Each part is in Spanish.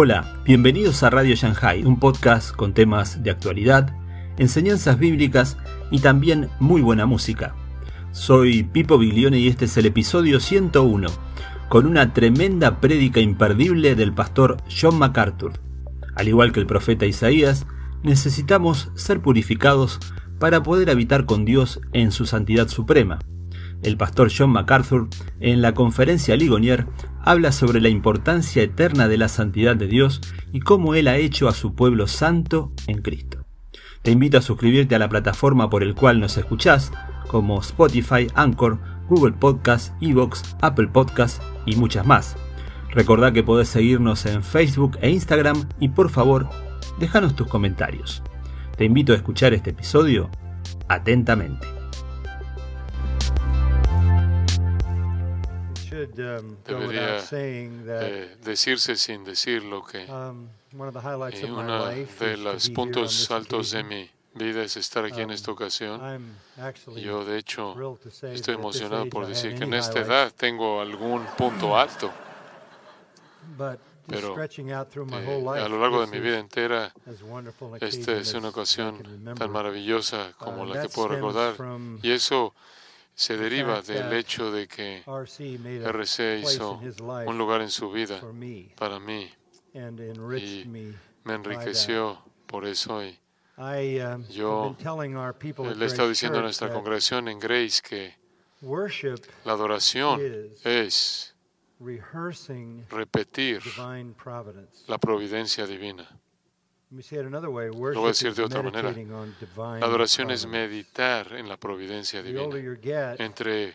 Hola, bienvenidos a Radio Shanghai, un podcast con temas de actualidad, enseñanzas bíblicas y también muy buena música. Soy Pipo Biglione y este es el episodio 101, con una tremenda prédica imperdible del pastor John MacArthur. Al igual que el profeta Isaías, necesitamos ser purificados para poder habitar con Dios en su santidad suprema. El pastor John MacArthur, en la conferencia Ligonier, habla sobre la importancia eterna de la santidad de Dios y cómo Él ha hecho a su pueblo santo en Cristo. Te invito a suscribirte a la plataforma por el cual nos escuchás, como Spotify, Anchor, Google Podcast, Evox, Apple Podcast y muchas más. Recordá que podés seguirnos en Facebook e Instagram y por favor, déjanos tus comentarios. Te invito a escuchar este episodio atentamente. Debería eh, decirse sin decir lo que um, uno de los puntos altos de mi vida es estar aquí en esta ocasión. Yo, de hecho, estoy emocionado por decir que en esta edad tengo algún punto alto. Pero eh, a lo largo de mi vida entera, esta es una ocasión tan maravillosa como la que puedo recordar. Y eso se deriva del hecho de que RC hizo un lugar en su vida para mí y me enriqueció por eso. Y um, yo le he estado diciendo a nuestra congregación en Grace que la adoración es repetir la providencia divina. Lo voy a decir de otra manera. La adoración es meditar en la providencia divina. Entre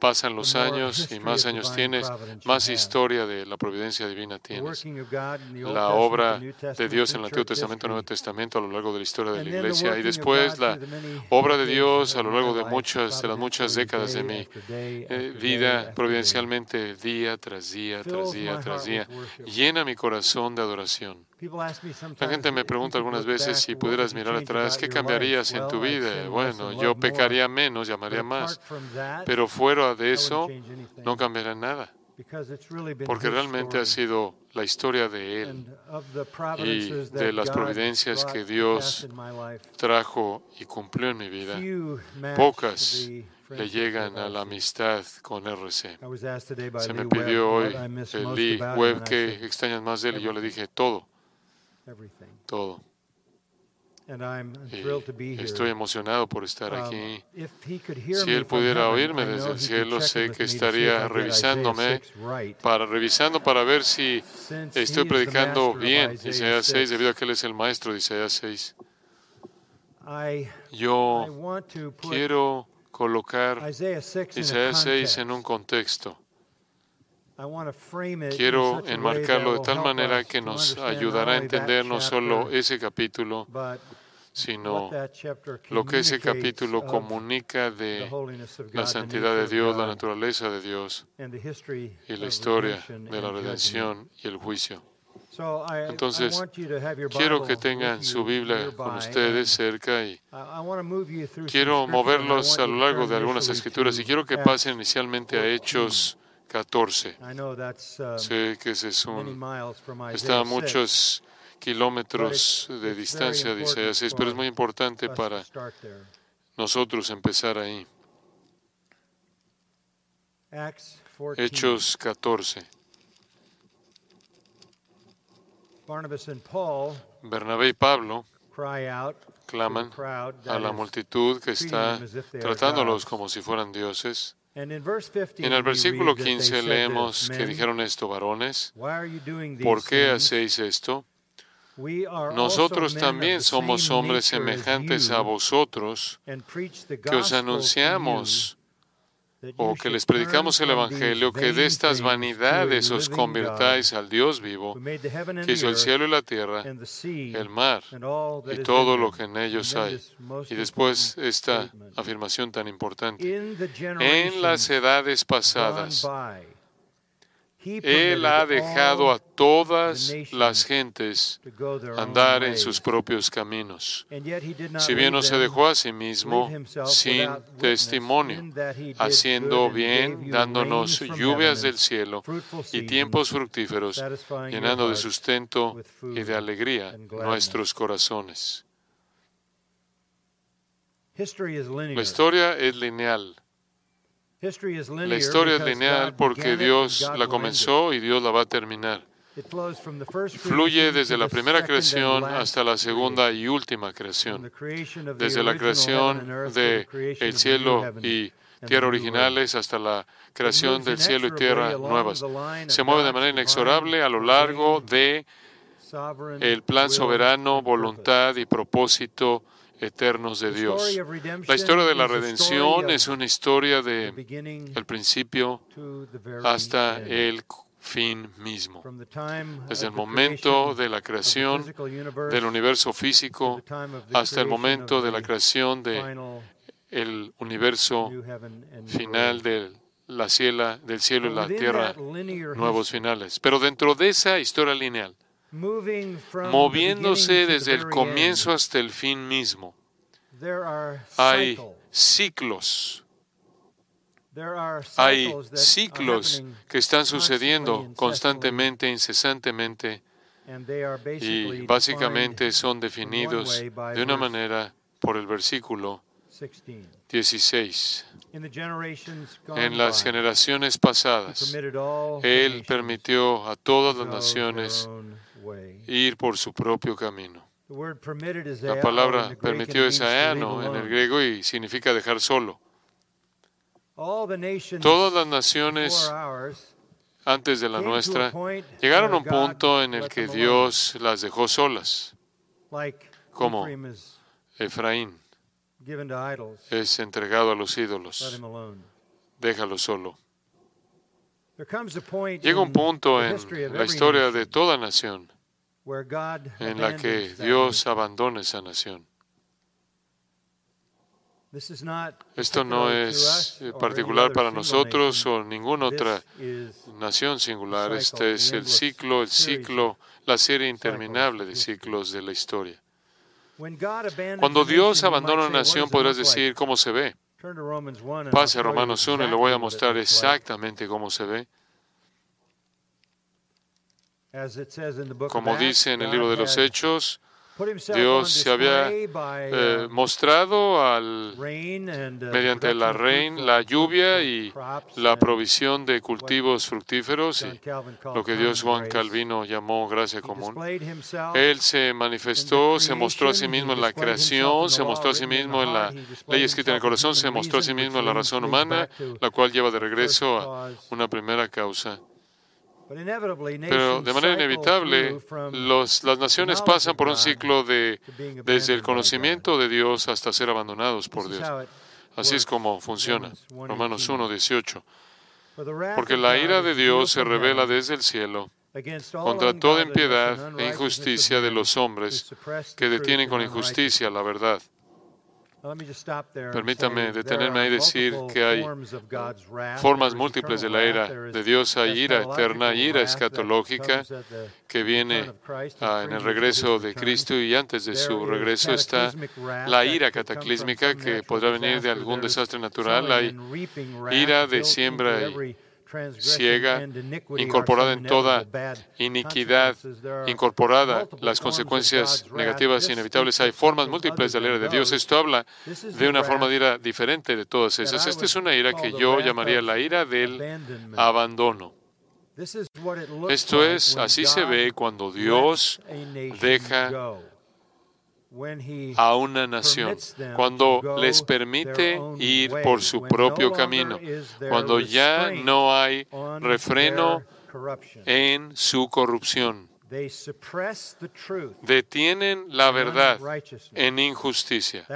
pasan los años y más años tienes, más historia de la providencia divina tienes. La obra de Dios en el Antiguo Testamento y el Nuevo Testamento a lo largo de la historia de la Iglesia y después la obra de Dios a lo largo de muchas de las muchas décadas de mi eh, vida providencialmente día tras día tras día tras día llena mi corazón de adoración. La gente me pregunta algunas veces si pudieras mirar atrás, ¿qué cambiarías en tu vida? Bueno, yo pecaría menos, llamaría más, pero fuera de eso no cambiará nada, porque realmente ha sido la historia de Él y de las providencias que Dios trajo y cumplió en mi vida. Pocas le llegan a la amistad con RC. Se me pidió hoy el Lee Web que extrañas más de él y yo le dije todo todo. Y estoy emocionado por estar Um, aquí. Si Él pudiera oírme desde el cielo, sé que estaría revisándome, para, revisando para ver si estoy predicando bien Isaías 6, debido a que Él es el maestro de Isaías 6. Yo quiero colocar Isaías 6 en un contexto. Quiero enmarcarlo de tal manera que nos ayudará a entender no solo ese capítulo, sino lo que ese capítulo comunica de la santidad de Dios, la naturaleza de Dios y la historia de la redención y el juicio. Entonces, quiero que tengan su Biblia con ustedes cerca y quiero moverlos a lo largo de algunas escrituras y quiero que pasen inicialmente a Hechos 14. Um, Sé que ese es un, está a muchos kilómetros de distancia de Isaías 6, pero es muy importante para nosotros empezar ahí. Hechos 14. Bernabé y Pablo claman a la multitud que está tratándolos como si fueran dioses. En el versículo 15 leemos que dijeron esto, varones, ¿por qué hacéis esto? Nosotros también somos hombres semejantes a vosotros que os anunciamos o que les predicamos el Evangelio, que de estas vanidades os convirtáis al Dios vivo, que hizo el cielo y la tierra, el mar y todo lo que en ellos hay. Y después esta afirmación tan importante. En las edades pasadas, Él ha dejado a todas las gentes andar en sus propios caminos. Si bien no se dejó a sí mismo sin testimonio, haciendo bien, dándonos lluvias del cielo y tiempos fructíferos, llenando de sustento y de alegría nuestros corazones. La historia es lineal. La historia es lineal porque Dios la comenzó y Dios la va a terminar. Fluye desde la primera creación hasta la segunda y última creación. Desde la creación del el cielo y tierra originales hasta la creación del cielo y tierra nuevas. Se mueve de manera inexorable a lo largo de el plan soberano, voluntad y propósito eternos de Dios. La historia de la redención es una historia de el principio hasta el fin mismo. Desde el momento de la creación del universo físico hasta el momento de la creación del universo final de la ciela, del cielo y la tierra, nuevos finales. Pero dentro de esa historia lineal, moviéndose desde el comienzo hasta el fin mismo. Hay ciclos. Hay ciclos que están sucediendo constantemente, incesantemente, y básicamente son definidos de una manera por el versículo 16. En las generaciones pasadas, Él permitió a todas las naciones ir por su propio camino. La palabra permitió es aeano en el griego y significa dejar solo. Todas las naciones antes de la nuestra llegaron a un punto en el que Dios las dejó solas, como Efraín es entregado a los ídolos. Déjalo solo. Llega un punto en la historia de toda nación en la que Dios abandona esa nación. Esto no es particular para nosotros o ninguna otra nación singular. Este es el ciclo, el ciclo, la serie interminable de ciclos de la historia. Cuando Dios abandona una nación, podrás decir cómo se ve. Pase a Romanos 1 y le voy a mostrar exactamente cómo se ve. Como dice en el libro de los Hechos, Dios se había eh, mostrado al, mediante la rein, la lluvia y la provisión de cultivos fructíferos, y lo que Dios Juan Calvino llamó gracia común. Él se manifestó, se mostró a sí mismo en la creación, se mostró a sí mismo en la ley escrita en el corazón, se mostró a sí mismo en la razón humana, la cual lleva de regreso a una primera causa pero de manera inevitable, las naciones pasan por un ciclo de desde el conocimiento de Dios hasta ser abandonados por Dios. Así es como funciona. Romanos 1, 18. Porque la ira de Dios se revela desde el cielo contra toda impiedad e injusticia de los hombres que detienen con injusticia la verdad. Permítame detenerme ahí y decir que hay formas múltiples de la ira de Dios. Hay ira eterna, ira escatológica que viene ah, en el regreso de Cristo y antes de su regreso está la ira cataclísmica que podrá venir de algún desastre natural. Hay ira de siembra y ciega, incorporada en toda iniquidad, incorporada las consecuencias negativas inevitables. Hay formas múltiples de la ira de Dios. Esto habla de una forma de ira diferente de todas esas. Esta es una ira que yo llamaría la ira del abandono. Esto es, así se ve cuando Dios deja a una nación, cuando les permite ir por su propio camino, cuando ya no hay refreno en su corrupción. Detienen la verdad en injusticia.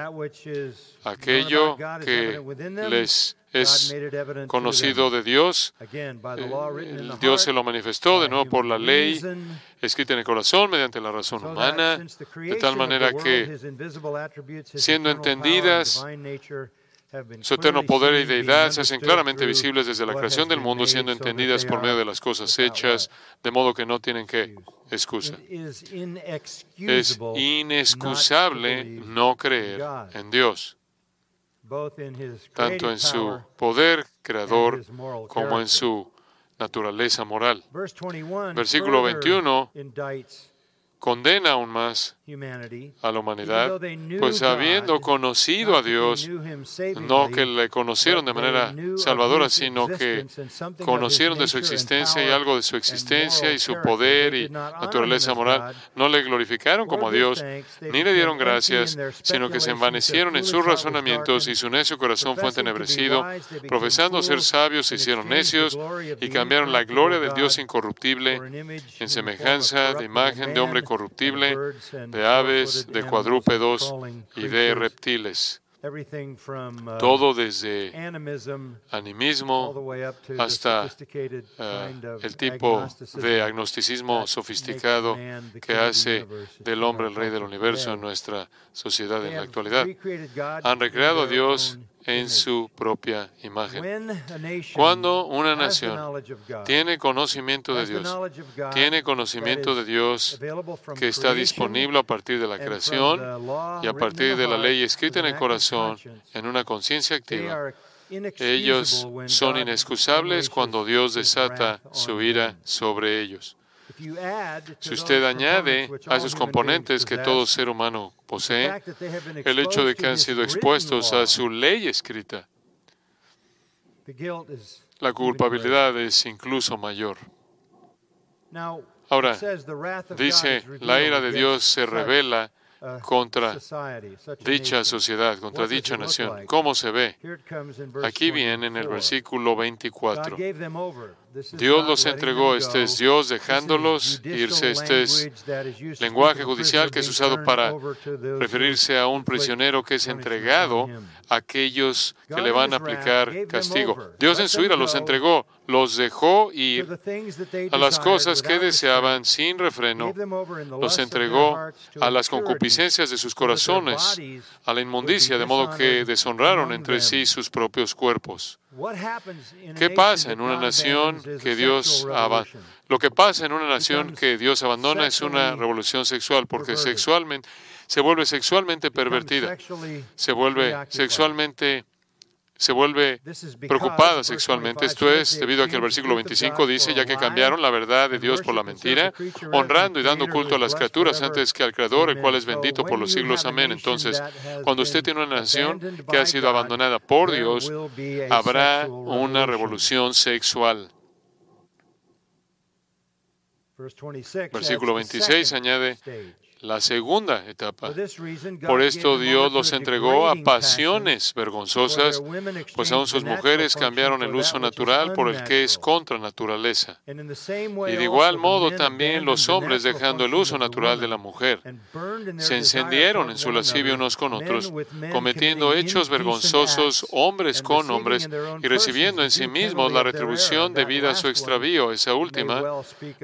Aquello que les es conocido de Dios. Eh, Dios se lo manifestó de nuevo por la ley escrita en el corazón mediante la razón humana, de tal manera que, siendo entendidas Su eterno poder y deidad se hacen claramente visibles desde la creación del mundo, siendo entendidas por medio de las cosas hechas, de modo que no tienen que excusa. Es inexcusable no creer en Dios, tanto en su poder creador como en su naturaleza moral. Versículo 21 condena aún más a la humanidad, pues habiendo conocido a Dios, no que le conocieron de manera salvadora, sino que conocieron de su existencia y algo de su existencia y su poder y naturaleza moral, no le glorificaron como a Dios, ni le dieron gracias, sino que se envanecieron en sus razonamientos y su necio corazón fue entenebrecido, profesando ser sabios se hicieron necios y cambiaron la gloria del Dios incorruptible en semejanza de imagen de hombre corruptible corruptible, de aves, de cuadrúpedos y de reptiles. Uh, Todo desde animismo hasta uh, el tipo de agnosticismo sofisticado que hace del hombre el rey del universo en nuestra sociedad en la actualidad. Han recreado a Dios en su propia imagen. Cuando una nación tiene conocimiento de Dios, tiene conocimiento de Dios que está disponible a partir de la creación y a partir de la ley escrita en el corazón, en una conciencia activa, ellos son inexcusables cuando Dios desata su ira sobre ellos. Si usted añade a esos componentes que todo ser humano posee, el hecho de que han sido expuestos a su ley escrita, la culpabilidad es incluso mayor. Ahora, dice, la ira de Dios se revela contra dicha sociedad, contra dicha nación. ¿Cómo se ve? Aquí viene en el versículo 24. Dios los entregó, este es Dios dejándolos irse, este es lenguaje judicial que es usado para referirse a un prisionero que es entregado a aquellos que le van a aplicar castigo. Dios en su ira los entregó, los dejó ir a las cosas que deseaban sin. refreno, los entregó a las concupiscencias de sus corazones, a la inmundicia, de modo que deshonraron entre sí sus propios cuerpos. ¿Qué pasa en una nación que Dios abandona? Lo que pasa en una nación que Dios abandona es una revolución sexual, porque sexualmente se vuelve sexualmente pervertida, se vuelve sexualmente se vuelve preocupada sexualmente. Esto es debido a que el versículo 25 dice, ya que cambiaron la verdad de Dios por la mentira, honrando y dando culto a las criaturas antes que al Creador, el cual es bendito por los siglos. Amén. Entonces, cuando usted tiene una nación que ha sido abandonada por Dios, habrá una revolución sexual. Versículo 26 añade, la segunda etapa. Por esto Dios los entregó a pasiones vergonzosas, pues aún sus mujeres cambiaron el uso natural por el que es contra naturaleza. Y de igual modo también los hombres, dejando el uso natural de la mujer, se encendieron en su lascivia unos con otros, cometiendo hechos vergonzosos hombres con hombres y recibiendo en sí mismos la retribución debida a su extravío. Esa última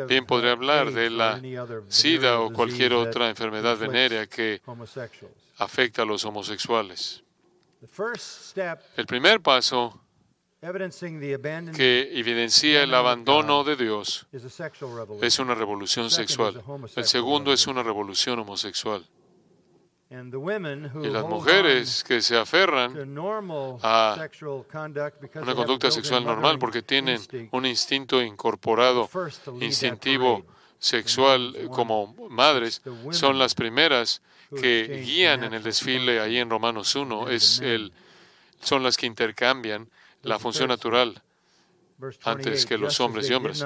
bien podría hablar de la sida o cualquier otra enfermedad venérea que afecta a los homosexuales. El primer paso que evidencia el abandono de Dios es una revolución sexual. El segundo es una revolución homosexual. Y las mujeres que se aferran a una conducta sexual normal porque tienen un instinto incorporado, instintivo sexual como madres son las primeras que guían en el desfile ahí en Romanos 1. Es el, son las que intercambian la función natural antes que los hombres y hombres.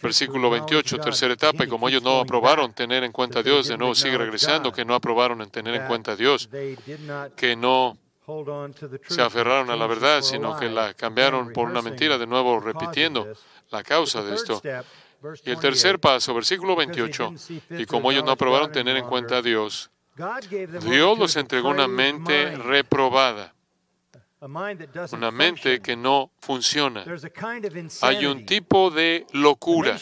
Versículo 28, tercera etapa, y como ellos no aprobaron tener en cuenta a Dios, de nuevo sigue regresando, que no aprobaron en tener en cuenta a Dios, que no se aferraron a la verdad, sino que la cambiaron por una mentira, de nuevo repitiendo la causa de esto. Y el tercer paso, versículo 28, y como ellos no aprobaron tener en cuenta a Dios, Dios los entregó una mente reprobada, una mente que no funciona. Hay un tipo de locura.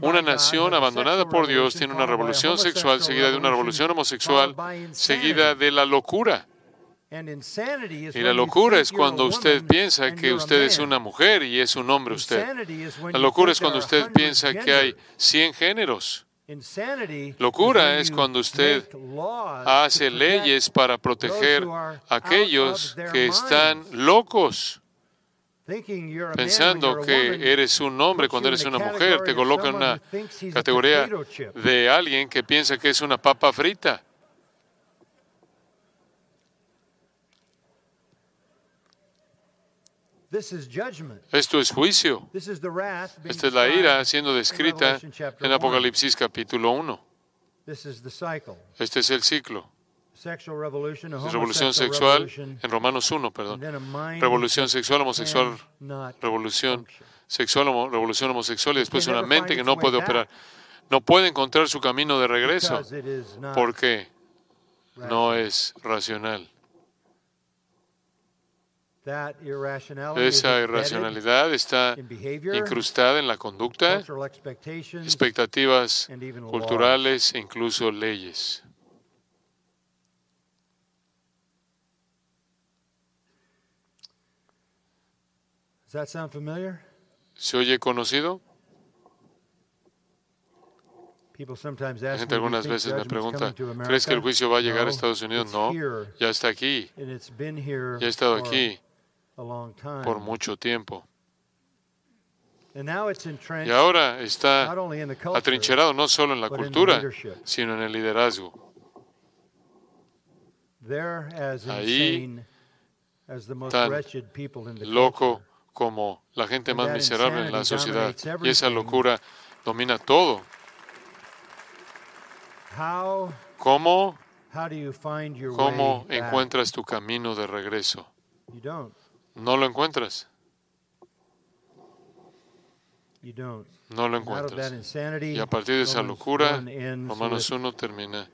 Una nación abandonada por Dios tiene una revolución sexual seguida de una revolución homosexual seguida de la locura. Y la locura es cuando usted piensa que usted es una mujer y es un hombre usted. La locura es cuando usted piensa que hay 100 géneros. Locura es cuando usted hace leyes para proteger a aquellos que están locos. Pensando que eres un hombre cuando eres una mujer, te coloca en una categoría de alguien que piensa que es una papa frita. Esto es juicio. Esta es la ira siendo descrita en Apocalipsis capítulo 1. Este es el ciclo. Revolución sexual en Romanos 1, perdón. Revolución sexual, homosexual, revolución sexual, revolución homosexual y después una mente que no puede operar. No puede encontrar su camino de regreso porque no es racional. Esa irracionalidad está incrustada en la conducta, expectativas culturales e incluso leyes. ¿Se oye conocido? La gente algunas veces me pregunta, ¿crees que el juicio va a llegar a Estados Unidos? No, ya está aquí. Ya ha estado aquí por mucho tiempo. Y ahora está atrincherado no solo en la cultura, sino en el liderazgo. Ahí, tan loco como la gente más miserable en la sociedad. Y esa locura domina todo. ¿Cómo, cómo encuentras tu camino de regreso? No lo encuentras. No lo encuentras. Y a partir de esa locura, Romanos 1 termina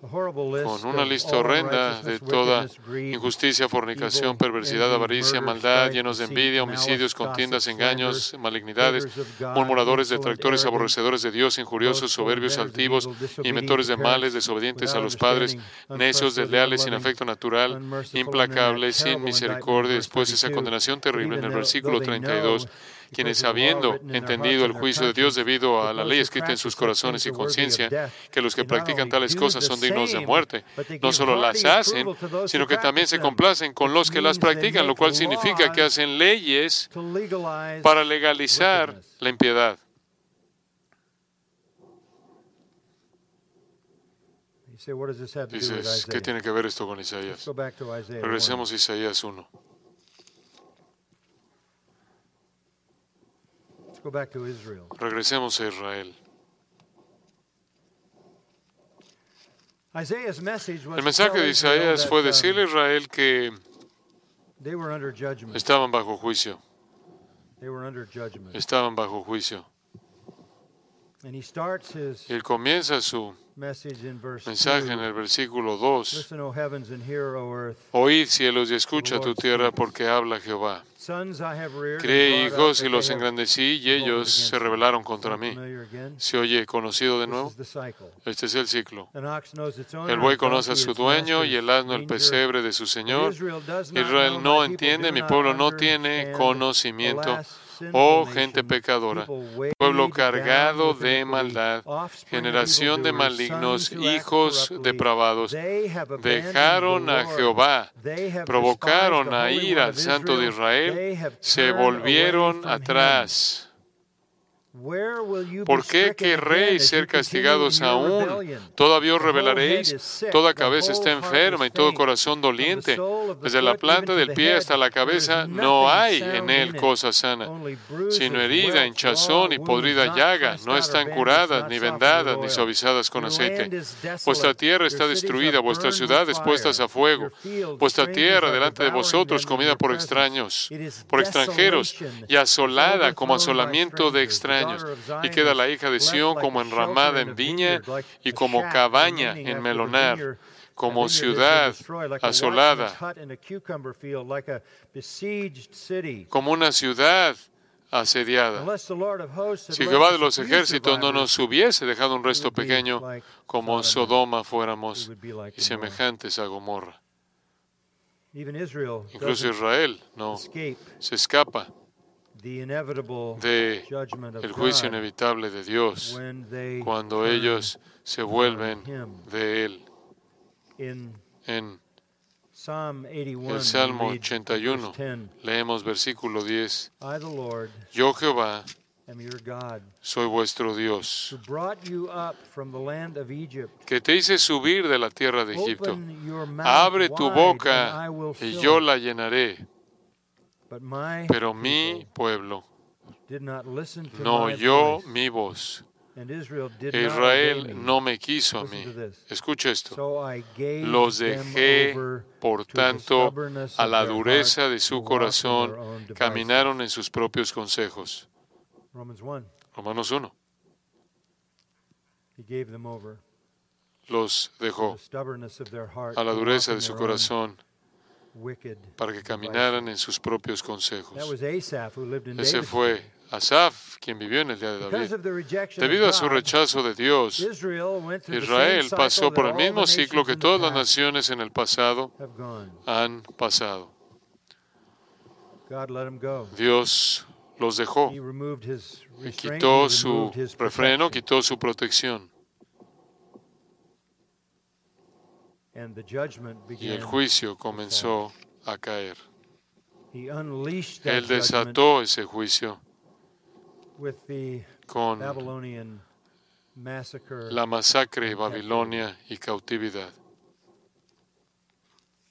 con una lista horrenda de toda injusticia, fornicación, perversidad, avaricia, maldad, llenos de envidia, homicidios, contiendas, engaños, malignidades, murmuradores, detractores, aborrecedores de Dios, injuriosos, soberbios, altivos, inventores de males, desobedientes a los padres, necios, desleales, sin afecto natural, implacables, sin misericordia. Después esa condenación terrible en el versículo 32 quienes habiendo entendido el juicio de Dios debido a la ley escrita en sus corazones y conciencia, que los que practican tales cosas son dignos de muerte, no solo las hacen, sino que también se complacen con los que las practican, lo cual significa que hacen leyes para legalizar la impiedad. Dices, ¿qué tiene que ver esto con Isaías? Regresemos a Isaías 1. Regresemos a Israel. El mensaje de Isaías fue decirle a Israel que estaban bajo juicio. Estaban bajo juicio. Él comienza su mensaje en el versículo 2. Oíd cielos y escucha tu tierra porque habla Jehová. Creé hijos y los engrandecí y ellos se rebelaron contra mí. ¿Se oye conocido de nuevo? Este es el ciclo. El buey conoce a su dueño y el asno el pesebre de su señor. Israel no entiende, mi pueblo no tiene conocimiento oh gente pecadora, pueblo cargado de maldad, generación de malignos, hijos depravados, dejaron a Jehová, provocaron a ir al Santo de Israel, se volvieron atrás. ¿Por qué querréis ser castigados aún? Todavía os revelaréis. Toda cabeza está enferma y todo corazón doliente. Desde la planta del pie hasta la cabeza no hay en él cosa sana, sino herida, hinchazón y podrida llaga. No están curadas, ni vendadas, ni suavizadas con aceite. Vuestra tierra está destruida, vuestras ciudades puestas a fuego. Vuestra tierra delante de vosotros comida por extraños, por extranjeros, y asolada como asolamiento de extraños y queda la hija de Sión como enramada en viña y como cabaña en melonar como ciudad asolada, como una ciudad asediada. Si Jehová de los ejércitos no nos hubiese dejado un resto pequeño, como Sodoma fuéramos y semejantes a Gomorra. Incluso Israel no se escapa de el juicio inevitable de Dios cuando ellos se vuelven de Él. En el Salmo 81 leemos versículo 10. Yo Jehová soy vuestro Dios, que te hice subir de la tierra de Egipto. Abre tu boca y yo la llenaré. Pero mi pueblo no oyó mi voz. Israel no me quiso a mí. Escucha esto. Los dejé, por tanto, a la dureza de su corazón, caminaron en sus propios consejos. Romanos 1. Los dejó a la dureza de su corazón para que caminaran en sus propios consejos. Ese fue Asaf, quien vivió en el día de David. Debido a su rechazo de Dios, Israel pasó por el mismo ciclo que todas las naciones en el pasado han pasado. Dios los dejó. Quitó su refreno, quitó su protección. Y el juicio comenzó a caer. Él desató ese juicio con la masacre Babilonia y cautividad.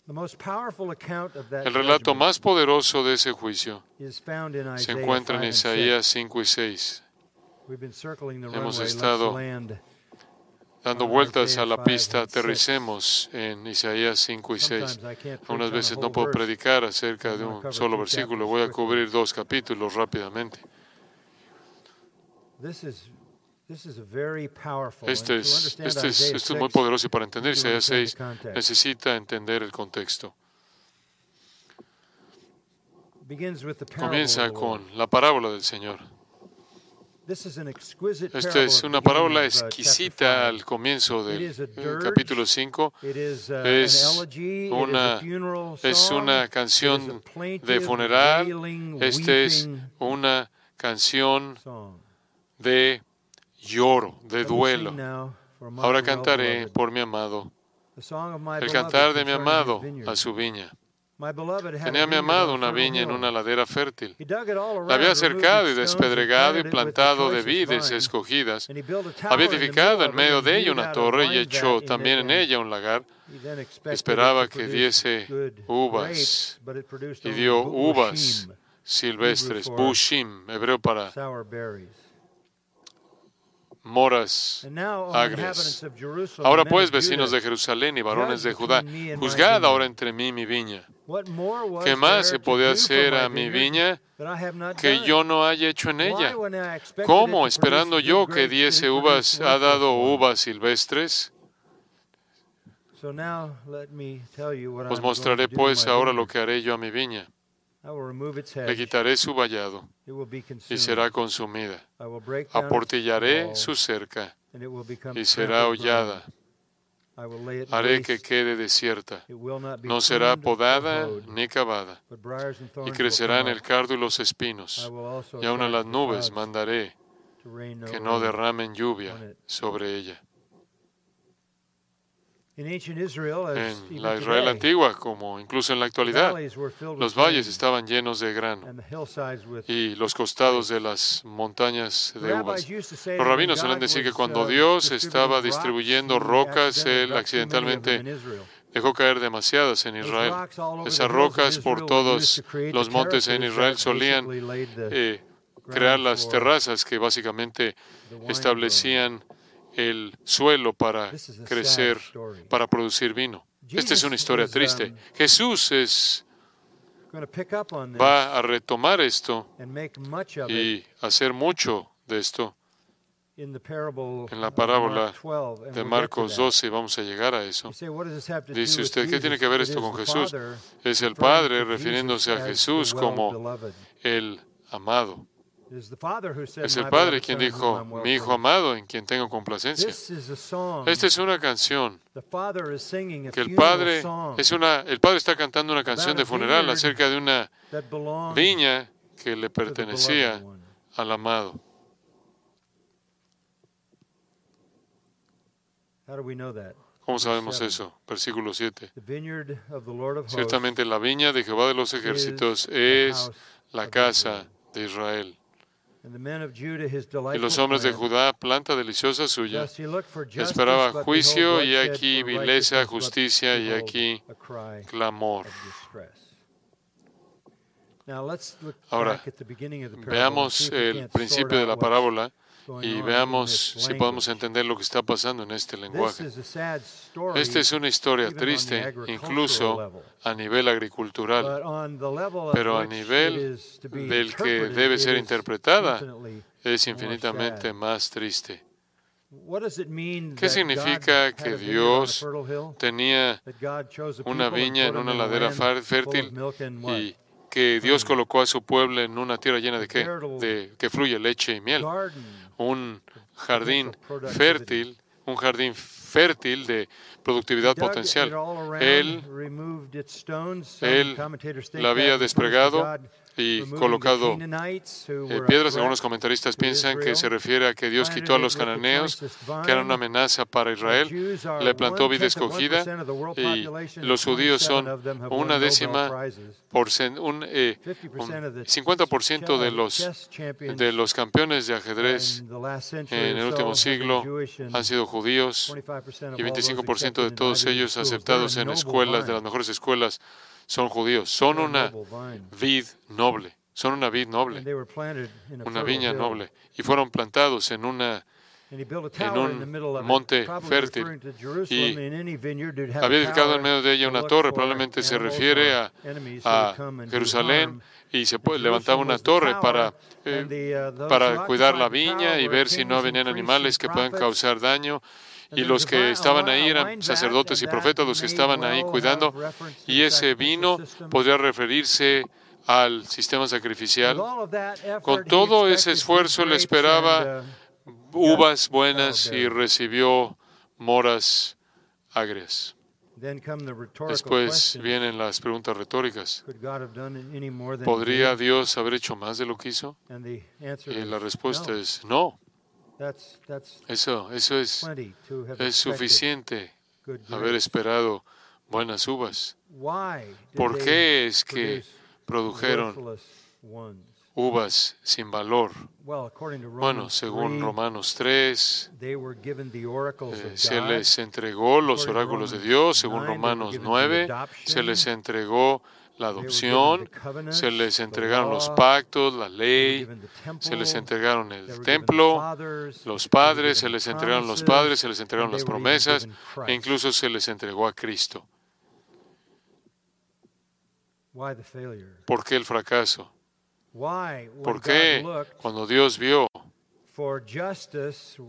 El relato más poderoso de ese juicio se encuentra en Isaías 5 y 6. Hemos estado dando vueltas a la pista, aterricemos en Isaías 5 y 6. Unas veces no puedo predicar acerca de un solo versículo, voy a cubrir dos capítulos rápidamente. Este es, este es, esto es muy poderoso y para entender Isaías 6 necesita entender el contexto. Comienza con la parábola del Señor. Esta es una parábola exquisita al comienzo del capítulo 5. Es una, es una canción de funeral. Esta es una canción de lloro, de duelo. Ahora cantaré por mi amado, el cantar de mi amado a su viña. Tenía mi amado una viña en una ladera fértil. La había cercado y despedregado y plantado de vides escogidas. Había edificado en medio de ella una torre y echó también en ella un lagar. Esperaba que diese uvas y dio uvas silvestres, bushim, hebreo para moras agrias. Ahora pues, vecinos de Jerusalén y varones de Judá, juzgad ahora entre mí y mi viña. ¿Qué más se podía hacer a mi viña que yo no haya hecho en ella? ¿Cómo, esperando yo que diese uvas, ha dado uvas silvestres? Os mostraré pues ahora lo que haré yo a mi viña. Le quitaré su vallado y será consumida. Aportillaré su cerca y será hollada. Haré que quede desierta. No será podada ni cavada. Y crecerá en el cardo y los espinos. Y aun a las nubes mandaré que no derramen lluvia sobre ella en la Israel antigua, como incluso en la actualidad, los valles estaban llenos de grano y los costados de las montañas de uvas. Los rabinos suelen decir que cuando Dios estaba distribuyendo rocas, Él accidentalmente dejó caer demasiadas en Israel. Esas rocas por todos los montes en Israel solían eh, crear las terrazas que básicamente establecían el suelo para crecer, para producir vino. Esta es una historia triste. Jesús es, va a retomar esto y hacer mucho de esto en la parábola de Marcos 12, vamos a llegar a eso. Dice usted, ¿qué tiene que ver esto con Jesús? Es el Padre refiriéndose a Jesús como el amado. Es el Padre quien dijo, mi Hijo amado en quien tengo complacencia. Esta es una canción que el Padre es una, el Padre está cantando una canción de funeral acerca de una viña que le pertenecía al amado. ¿Cómo sabemos eso? Versículo 7. Ciertamente la viña de Jehová de los ejércitos es la casa de Israel. Y los hombres de Judá, planta deliciosa suya, esperaba juicio y aquí vileza, justicia y aquí clamor. Ahora, veamos el principio de la parábola y veamos si podemos entender lo que está pasando en este lenguaje. Esta es una historia triste, incluso a nivel agricultural, pero a nivel del que debe ser interpretada es infinitamente más triste. ¿Qué significa que Dios tenía una viña en una ladera fértil y que Dios colocó a su pueblo en una tierra llena de qué? De que fluye leche y miel un jardín fértil, un jardín fértil de productividad potencial. Él, él la había desplegado y colocado eh, piedras. Algunos comentaristas piensan que se refiere a que Dios quitó a los cananeos, que eran una amenaza para Israel, le plantó vida escogida y los judíos son una décima, por un, 50% eh, de los, de los campeones de ajedrez en el último siglo han sido judíos y 25% de todos ellos aceptados en escuelas, de las mejores escuelas, son judíos, son una vid noble, son una vid noble, una viña noble, y fueron plantados en una en un monte fértil. y había edificado en medio de ella una torre, probablemente se refiere a, a Jerusalén y se levantaba una torre para, eh, uh, para cuidar la viña y ver si no venían animales que puedan causar daño y los que estaban ahí eran sacerdotes y profetas, los que estaban ahí cuidando, y ese vino podría referirse al sistema sacrificial. Con todo ese esfuerzo le esperaba uvas buenas y recibió moras agrias. Después vienen las preguntas retóricas. ¿Podría Dios haber hecho más de lo que hizo? Y la respuesta es no. Eso, eso es, es suficiente haber esperado buenas uvas. ¿Por qué es que produjeron uvas sin valor? Bueno, según Romanos 3, eh, se les entregó los oráculos de Dios, según Romanos 9, se les entregó la adopción, se les entregaron los pactos, la ley, se les entregaron el templo, los padres, se les entregaron los padres, se les entregaron las promesas e incluso se les entregó a Cristo. ¿Por qué el fracaso? ¿Por qué cuando Dios vio,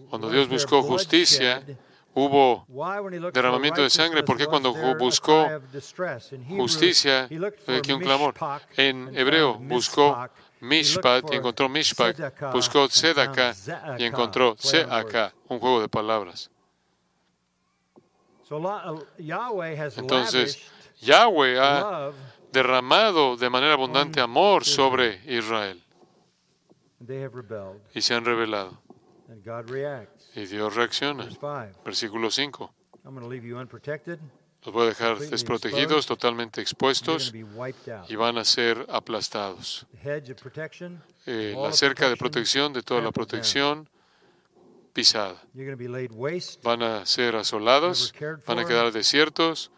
cuando Dios buscó justicia, hubo derramamiento de sangre, porque cuando buscó justicia, aquí un clamor. En hebreo buscó Mishpat y encontró Mishpat, buscó Tzedaka y encontró Tzedaka, un juego de palabras. Entonces, Yahweh ha derramado de manera abundante amor sobre Israel. Y se han revelado. Y Dios reacciona. Versículo 5. Los voy a dejar desprotegidos, totalmente expuestos, y van a ser aplastados. Eh, la cerca de protección de toda la protección pisada. Van a ser asolados, van a quedar desiertos,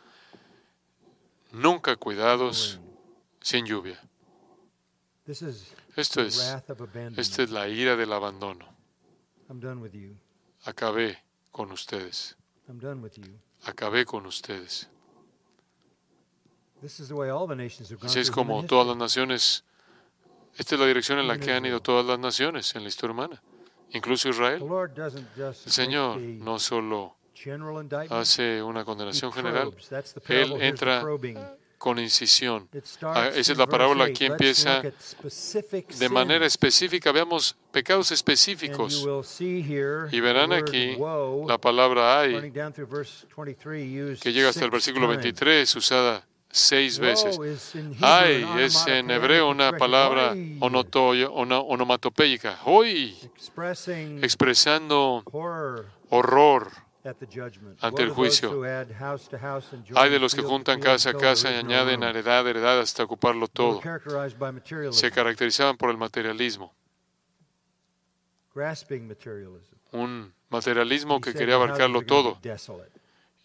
nunca cuidados, sin lluvia. Esto es, esta es la ira del abandono. Acabé con ustedes. Acabé con ustedes. Así es como todas las naciones, esta es la dirección en la que han ido todas las naciones en la historia humana, incluso Israel. El Señor no solo hace una condenación general, Él entra con incisión. Ah, esa es la parábola. Aquí empieza de manera específica. Veamos pecados específicos. Y verán aquí la palabra hay, que llega hasta el versículo 23, usada seis veces. Ay es en hebreo una palabra onomatopeica. Hoy, expresando horror ante el juicio. Hay de los que juntan casa a casa y añaden heredad, heredad hasta ocuparlo todo. Se caracterizaban por el materialismo. Un materialismo que quería abarcarlo todo.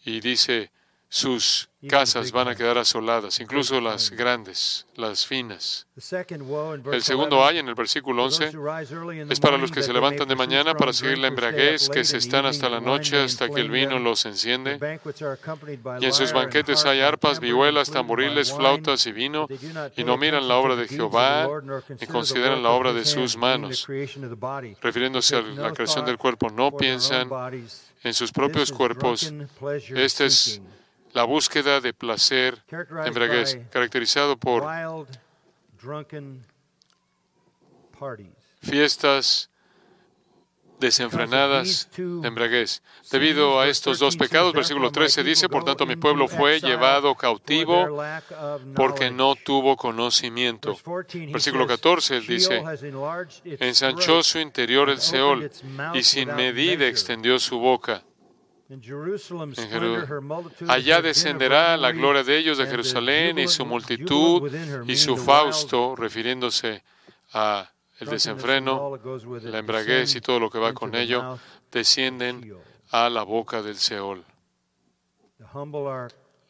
Y dice, sus casas van a quedar asoladas, incluso las grandes, las finas. El segundo hay en el versículo 11 es para los que se levantan de mañana para seguir la embriaguez, que se están hasta la noche hasta que el vino los enciende. Y en sus banquetes hay arpas, vihuelas, tamboriles, flautas y vino, y no miran la obra de Jehová ni consideran la obra de sus manos. Refiriéndose a la creación del cuerpo, no piensan en sus propios cuerpos. Este es la búsqueda de placer, embriaguez, caracterizado por fiestas desenfrenadas de embriaguez. Debido a estos dos pecados, versículo 13 dice, por tanto mi pueblo fue llevado cautivo porque no tuvo conocimiento. Versículo 14 dice, ensanchó su interior el Seol y sin medida extendió su boca. Allá descenderá la gloria de ellos de Jerusalén y su multitud y su fausto, refiriéndose a el desenfreno, la embraguez y todo lo que va con ello, descienden a la boca del Seol.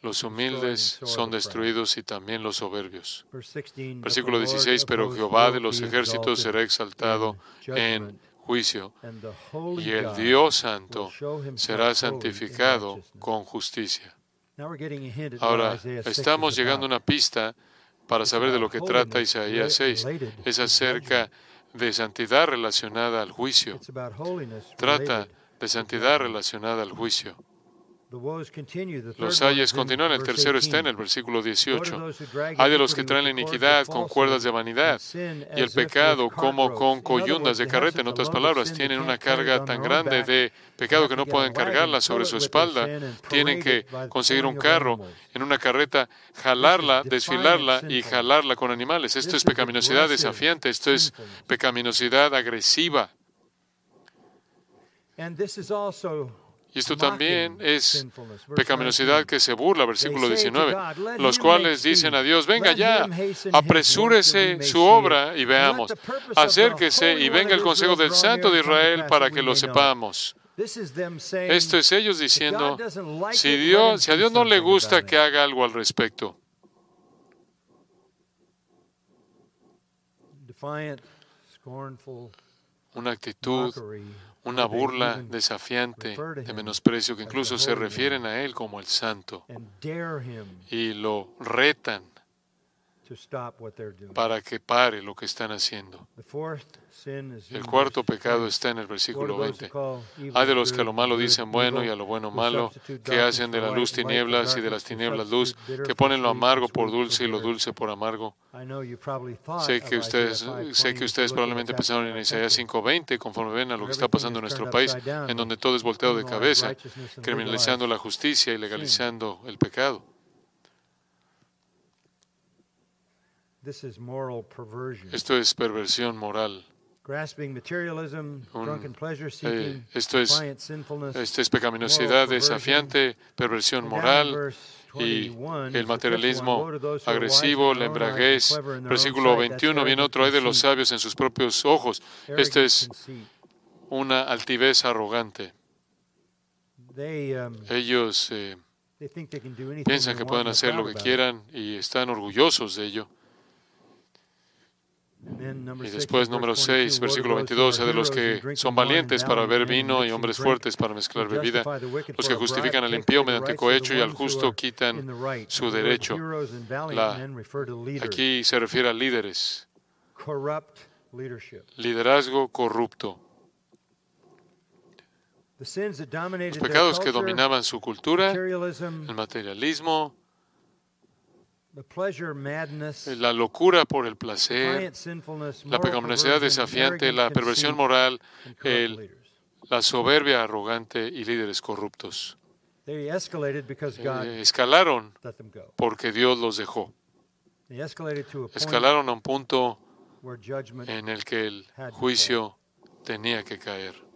Los humildes son destruidos y también los soberbios. Versículo 16, pero Jehová de los ejércitos será exaltado en juicio, y el Dios Santo será santificado con justicia. Ahora, estamos llegando a una pista para saber de lo que trata Isaías 6. Es acerca de santidad relacionada al juicio. Trata de santidad relacionada al juicio. Los ayes continúan, el tercero está en el versículo 18. Hay de los que traen la iniquidad con cuerdas de vanidad y el pecado como con coyundas de carreta. En otras palabras, tienen una carga tan grande de pecado que no pueden cargarla sobre su espalda. Tienen que conseguir un carro en una carreta, jalarla, desfilarla y jalarla con animales. Esto es pecaminosidad desafiante, esto es pecaminosidad agresiva. Y esto también es pecaminosidad que se burla, versículo 19, los cuales dicen a Dios, venga ya, apresúrese su obra y veamos, acérquese y venga el consejo del Santo de Israel para que lo sepamos. Esto es ellos diciendo, si, Dios, si a Dios no le gusta que haga algo al respecto. Una actitud una burla desafiante, de menosprecio, que incluso se refieren a Él como el santo y lo retan para que pare lo que están haciendo. El cuarto pecado está en el versículo 20. Hay de los que a lo malo dicen bueno y a lo bueno malo, que hacen de la luz tinieblas y de las tinieblas luz, que ponen lo amargo por dulce y lo dulce por amargo. Sé que ustedes, sé que ustedes probablemente pensaron en Isaías 5:20, conforme ven a lo que está pasando en nuestro país, en donde todo es volteado de cabeza, criminalizando la justicia y legalizando el pecado. Esto es perversión moral. Eh, esto es, esto es pecaminosidad desafiante, perversión moral y el materialismo agresivo, la embraguez. Versículo 21, viene otro, hay de los sabios en sus propios ojos. Esta es una altivez arrogante. Um, Ellos eh, piensan que pueden hacer lo que quieran y están orgullosos de ello. Y después, número 6, versículo 22, de los que son valientes para beber vino y hombres fuertes para mezclar bebida, los que justifican al impío mediante cohecho y al justo quitan su derecho. aquí se refiere a líderes. Liderazgo corrupto. Los pecados que dominaban su cultura, el materialismo, la locura por el placer, la pecaminosidad desafiante, la perversión moral, la soberbia arrogante y líderes corruptos. Eh, escalaron porque Dios los dejó. Escalaron a un punto en el que el juicio tenía que caer.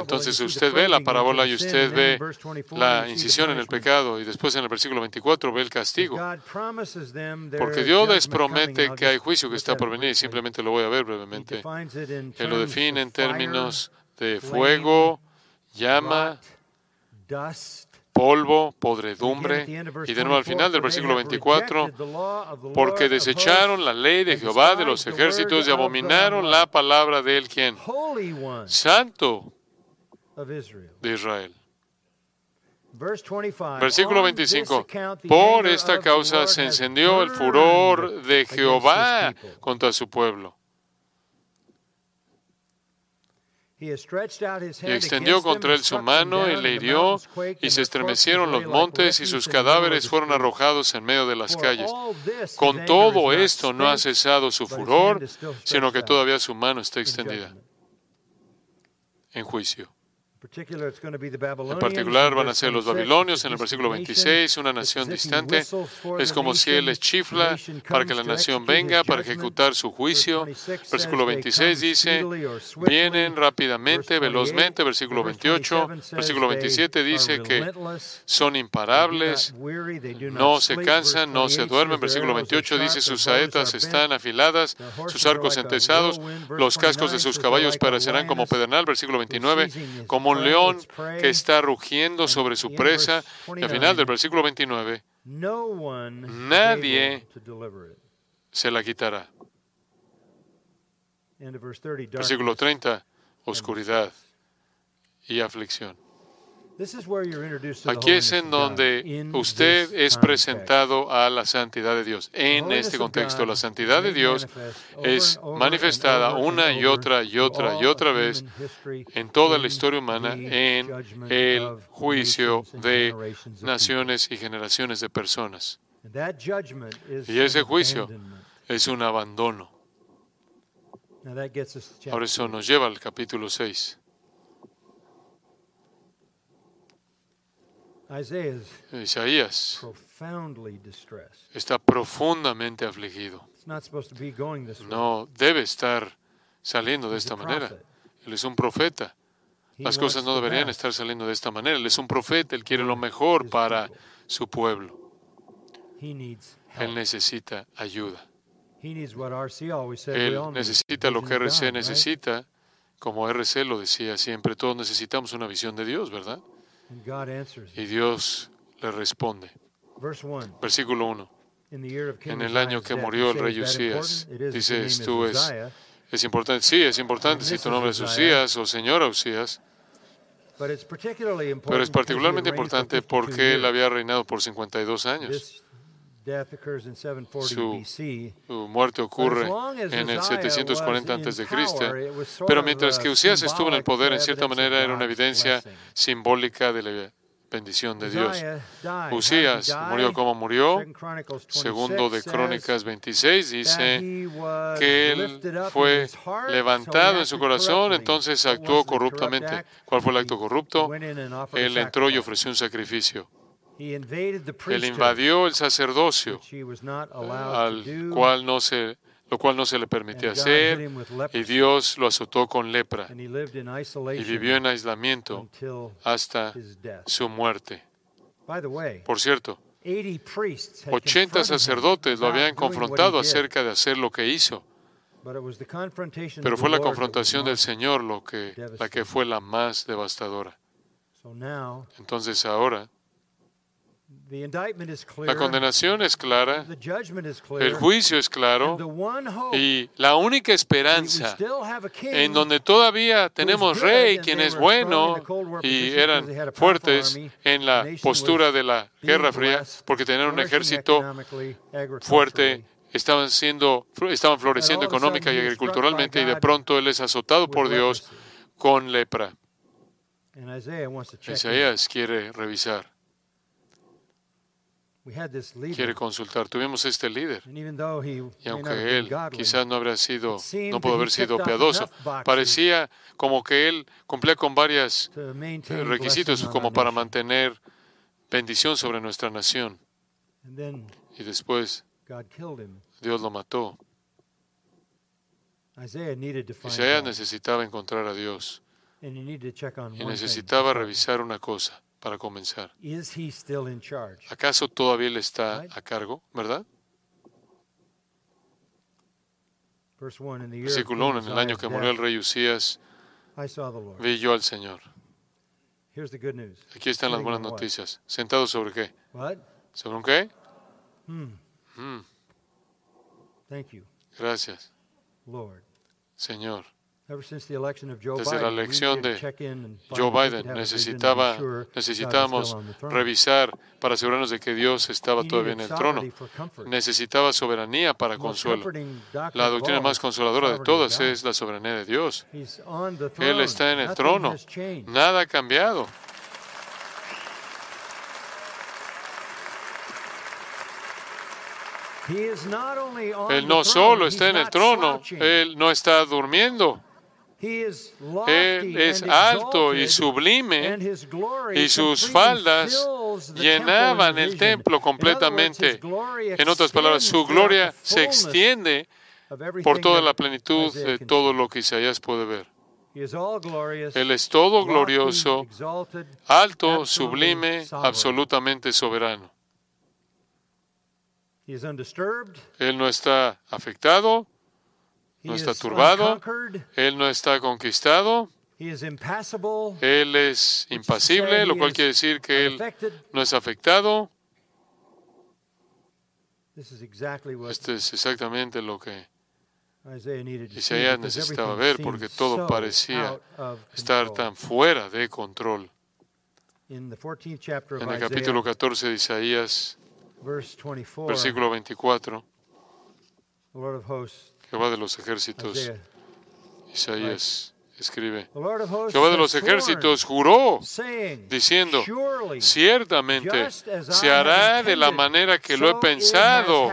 Entonces usted ve la parábola y usted ve la incisión en el pecado y después en el versículo 24 ve el castigo. Porque Dios les promete que hay juicio que está por venir y simplemente lo voy a ver brevemente. Él lo define en términos de fuego, llama, polvo, podredumbre. Y de nuevo al final del versículo 24, porque desecharon la ley de Jehová de los ejércitos y abominaron la palabra de él, quien? Santo de Israel. Versículo 25. Por esta causa se encendió el furor de Jehová contra su pueblo Y extendió contra él su mano y le hirió, y se estremecieron los montes, y sus cadáveres fueron arrojados en medio de las calles. Con todo esto no ha cesado su furor, sino que todavía su mano está extendida en juicio. En particular van a ser los babilonios en el versículo 26, una nación distante. Es como si Él les chifla para que la nación venga para ejecutar su juicio. Versículo 26 dice, vienen rápidamente, velozmente. Versículo 28. Versículo 27 dice que son imparables, no se cansan, no se duermen. Versículo 28 dice, sus saetas están afiladas, sus arcos entesados, los cascos de sus caballos parecerán como pedernal. Versículo 29, como un león que está rugiendo sobre su presa. Y al final del versículo 29, nadie se la quitará. Versículo 30, oscuridad y aflicción. Aquí es en donde usted es presentado a la santidad de Dios. En este contexto, la santidad de Dios es manifestada una y otra y otra y otra vez en toda la historia humana en el juicio de naciones y generaciones de personas. Y ese juicio es un abandono. Ahora eso nos lleva al capítulo 6. Isaías está profundamente afligido. No debe estar saliendo de esta manera. Él es un profeta. Las cosas no deberían estar saliendo de esta manera. Él es un profeta. Él quiere lo mejor para su pueblo. Él necesita ayuda. Él necesita lo que RC necesita, como RC lo decía siempre. Todos necesitamos una visión de Dios, ¿verdad? Y Dios le responde. Versículo 1. En el año que murió el rey Usías, dices tú es, es importante, sí, es importante. Si tu nombre es Usías o señora Usías, pero es particularmente importante porque él había reinado por 52 años. Su, muerte ocurre en el 740 a.C. Pero mientras que Usías estuvo en el poder, en cierta manera era una evidencia simbólica de la bendición de Dios. Usías murió como murió. Segundo de Crónicas 26 dice que él fue levantado en su corazón, entonces actuó corruptamente. ¿Cuál fue el acto corrupto? Él entró y ofreció un sacrificio. Él invadió el sacerdocio, al cual no se, lo cual no se le permitía hacer, y Dios lo azotó con lepra, y vivió en aislamiento hasta su muerte. Por cierto, 80 sacerdotes lo habían confrontado acerca de hacer lo que hizo. Pero fue la confrontación del Señor lo que, la que fue la más devastadora. Entonces ahora la condenación es clara, el juicio es claro. Y la única esperanza en donde todavía tenemos rey, quien es bueno y eran fuertes en la postura de la Guerra Fría, porque tenían un ejército fuerte estaban siendo estaban floreciendo económica y agriculturalmente y de pronto él es azotado por Dios con lepra. Isaías quiere revisar quiere consultar. Tuvimos este líder. Y aunque él quizás no habría sido, no pudo haber sido piadoso, parecía como que él cumplía con varios requisitos como para mantener bendición sobre nuestra nación. Y después Dios lo mató. Isaías necesitaba encontrar a Dios y necesitaba revisar una cosa para comenzar. ¿Acaso todavía él está a cargo, verdad? Versículo 1, en el año que murió el rey Usías, vi yo al Señor. Aquí están las buenas noticias. ¿Sentado sobre qué? ¿Sobre un qué? Hmm. Hmm. Gracias. Señor. Desde la elección de Joe Biden necesitaba, necesitábamos revisar para asegurarnos de que Dios estaba todavía en el trono. Necesitaba soberanía para consuelo. La doctrina más consoladora de todas es la soberanía de Dios. Él está en el trono. Nada ha cambiado. Él no solo está en el trono, Él no está durmiendo. Él es alto y sublime y sus faldas llenaban el templo completamente. En otras palabras, su gloria se extiende por toda la plenitud de todo lo que Isaías puede ver. Él es todo glorioso, alto, sublime, absolutamente soberano. Él no está afectado, no está turbado, Él no está conquistado, Él es impasible, lo cual quiere decir que Él no es afectado. Este es exactamente lo que Isaías necesitaba ver porque todo parecía estar tan fuera de control. En el capítulo 14 de Isaías, versículo 24, Jehová de los ejércitos, Isaías escribe, Jehová de los ejércitos juró, diciendo, ciertamente se hará de la manera que lo he pensado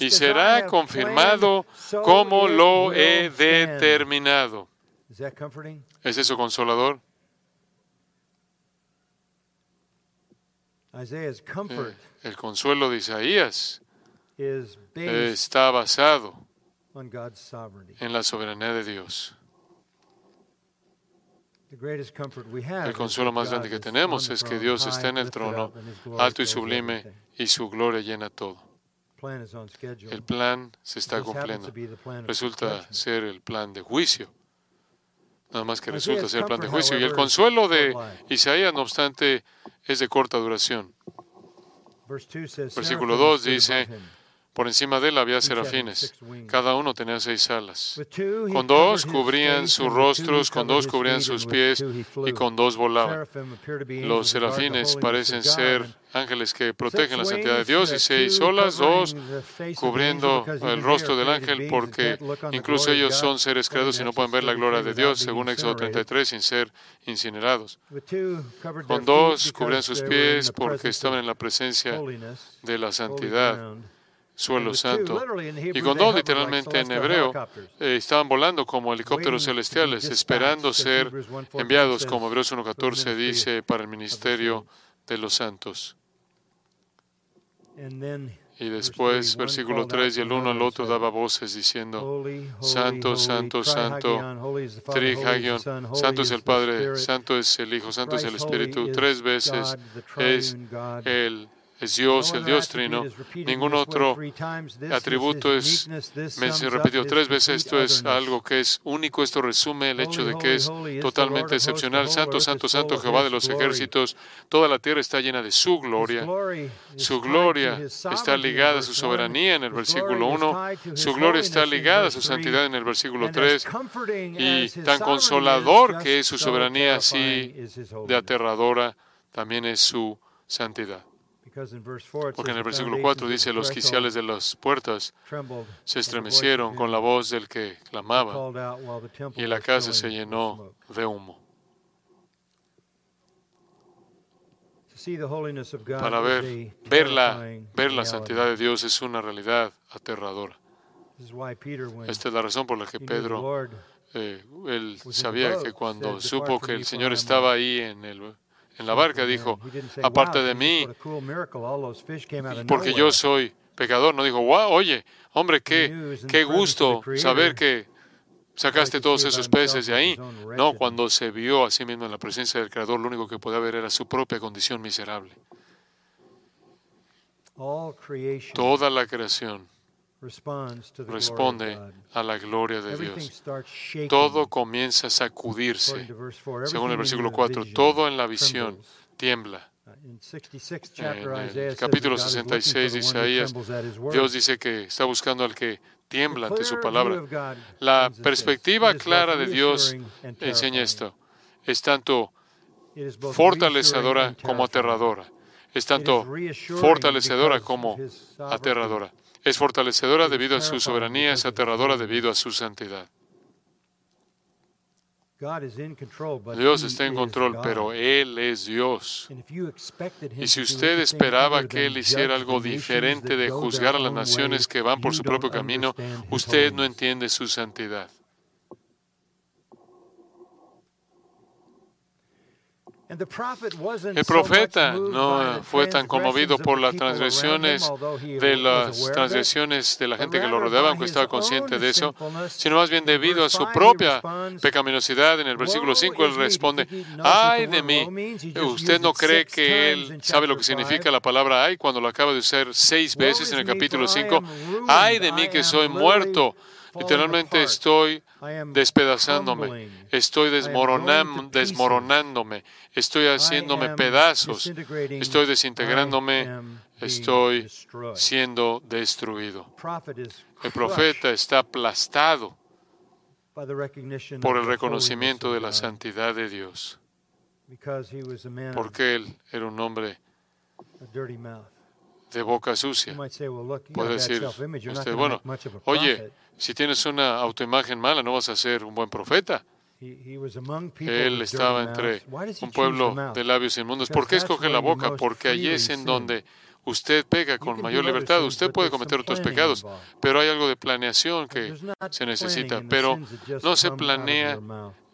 y será confirmado como lo he determinado. ¿Es eso consolador? Eh, el consuelo de Isaías está basado en la soberanía de Dios. El consuelo más grande que tenemos es que Dios está en el trono, alto y sublime, y su gloria llena todo. El plan se está cumpliendo. Resulta ser el plan de juicio. Nada más que resulta ser el plan de juicio. Y el consuelo de Isaías, no obstante, es de corta duración. Versículo 2 dice, por encima de él había serafines. Cada uno tenía seis alas. Con dos cubrían sus rostros, con dos cubrían sus pies y con dos volaban. Los serafines parecen ser ángeles que protegen la santidad de Dios y seis olas, dos cubriendo el rostro del ángel porque incluso ellos son seres creados y no pueden ver la gloria de Dios, según Éxodo 33, sin ser incinerados. Con dos cubrían sus pies porque estaban en la presencia de la santidad suelo santo. Y con dos, literalmente en hebreo, eh, estaban volando como helicópteros celestiales, esperando ser enviados, como Hebreos 1.14 dice, para el ministerio de los santos. Y después, versículo 3, y el uno al otro daba voces diciendo, Santo, Santo, Santo, Trihagion, Santo es el Padre, Santo es el Hijo, Santo es el Espíritu. Tres veces es el es Dios, el Dios trino. Ningún otro atributo es, repetido tres veces, esto es algo que es único, esto resume el hecho de que es totalmente excepcional. Santo, santo, santo Jehová de los ejércitos, toda la tierra está llena de su gloria. Su gloria está ligada a su soberanía en el versículo 1, su gloria está ligada a su santidad en el versículo 3, y tan consolador que es su soberanía, así de aterradora también es su santidad. Porque en el versículo 4 dice, los quiciales de las puertas se estremecieron con la voz del que clamaba y la casa se llenó de humo. para ver, ver la, ver la santidad de Dios es una realidad aterradora. Esta es la razón por la que Pedro, eh, él sabía que cuando supo que el Señor estaba ahí en, el, en la barca, dijo, aparte de mí, porque yo soy pecador, no dijo, wow, oye, hombre, qué, qué gusto saber que sacaste todos esos peces de ahí. No, cuando se vio a sí mismo en la presencia del Creador, lo único que podía ver era su propia condición miserable. Toda la creación responde a la gloria de Dios. Todo comienza a sacudirse. Según el versículo 4, todo en la visión tiembla. Uh, en el capítulo 66 de Isaías, Dios dice que está buscando al que tiembla ante su palabra. La perspectiva clara de Dios enseña esto. Es tanto fortalecedora como aterradora. Es tanto fortalecedora como aterradora. Es fortalecedora debido a su soberanía, es aterradora debido a su santidad. Dios está en control, pero Él es Dios. Y si usted esperaba que Él hiciera algo diferente de juzgar a las naciones que van por su propio camino, usted no entiende su santidad. El profeta no fue tan conmovido por las transgresiones de las transgresiones de la gente que lo rodeaba, aunque estaba consciente de eso, sino más bien debido a su propia pecaminosidad. En el versículo 5 él responde, ay de mí, ¿usted no cree que él sabe lo que significa la palabra ay cuando lo acaba de usar seis veces en el capítulo 5? Ay de mí que soy muerto Literalmente estoy despedazándome, estoy desmoronándome, estoy haciéndome pedazos, estoy desintegrándome, estoy siendo destruido. El profeta está aplastado por el reconocimiento de la santidad de Dios, porque él era un hombre de boca sucia. Puede decir usted, bueno, oye, si tienes una autoimagen mala, no vas a ser un buen profeta. Él estaba entre un pueblo de labios inmundos. ¿Por qué escoge la boca? Porque allí es en donde usted pega con mayor libertad. Usted puede cometer otros pecados, pero hay algo de planeación que se necesita. Pero no se planea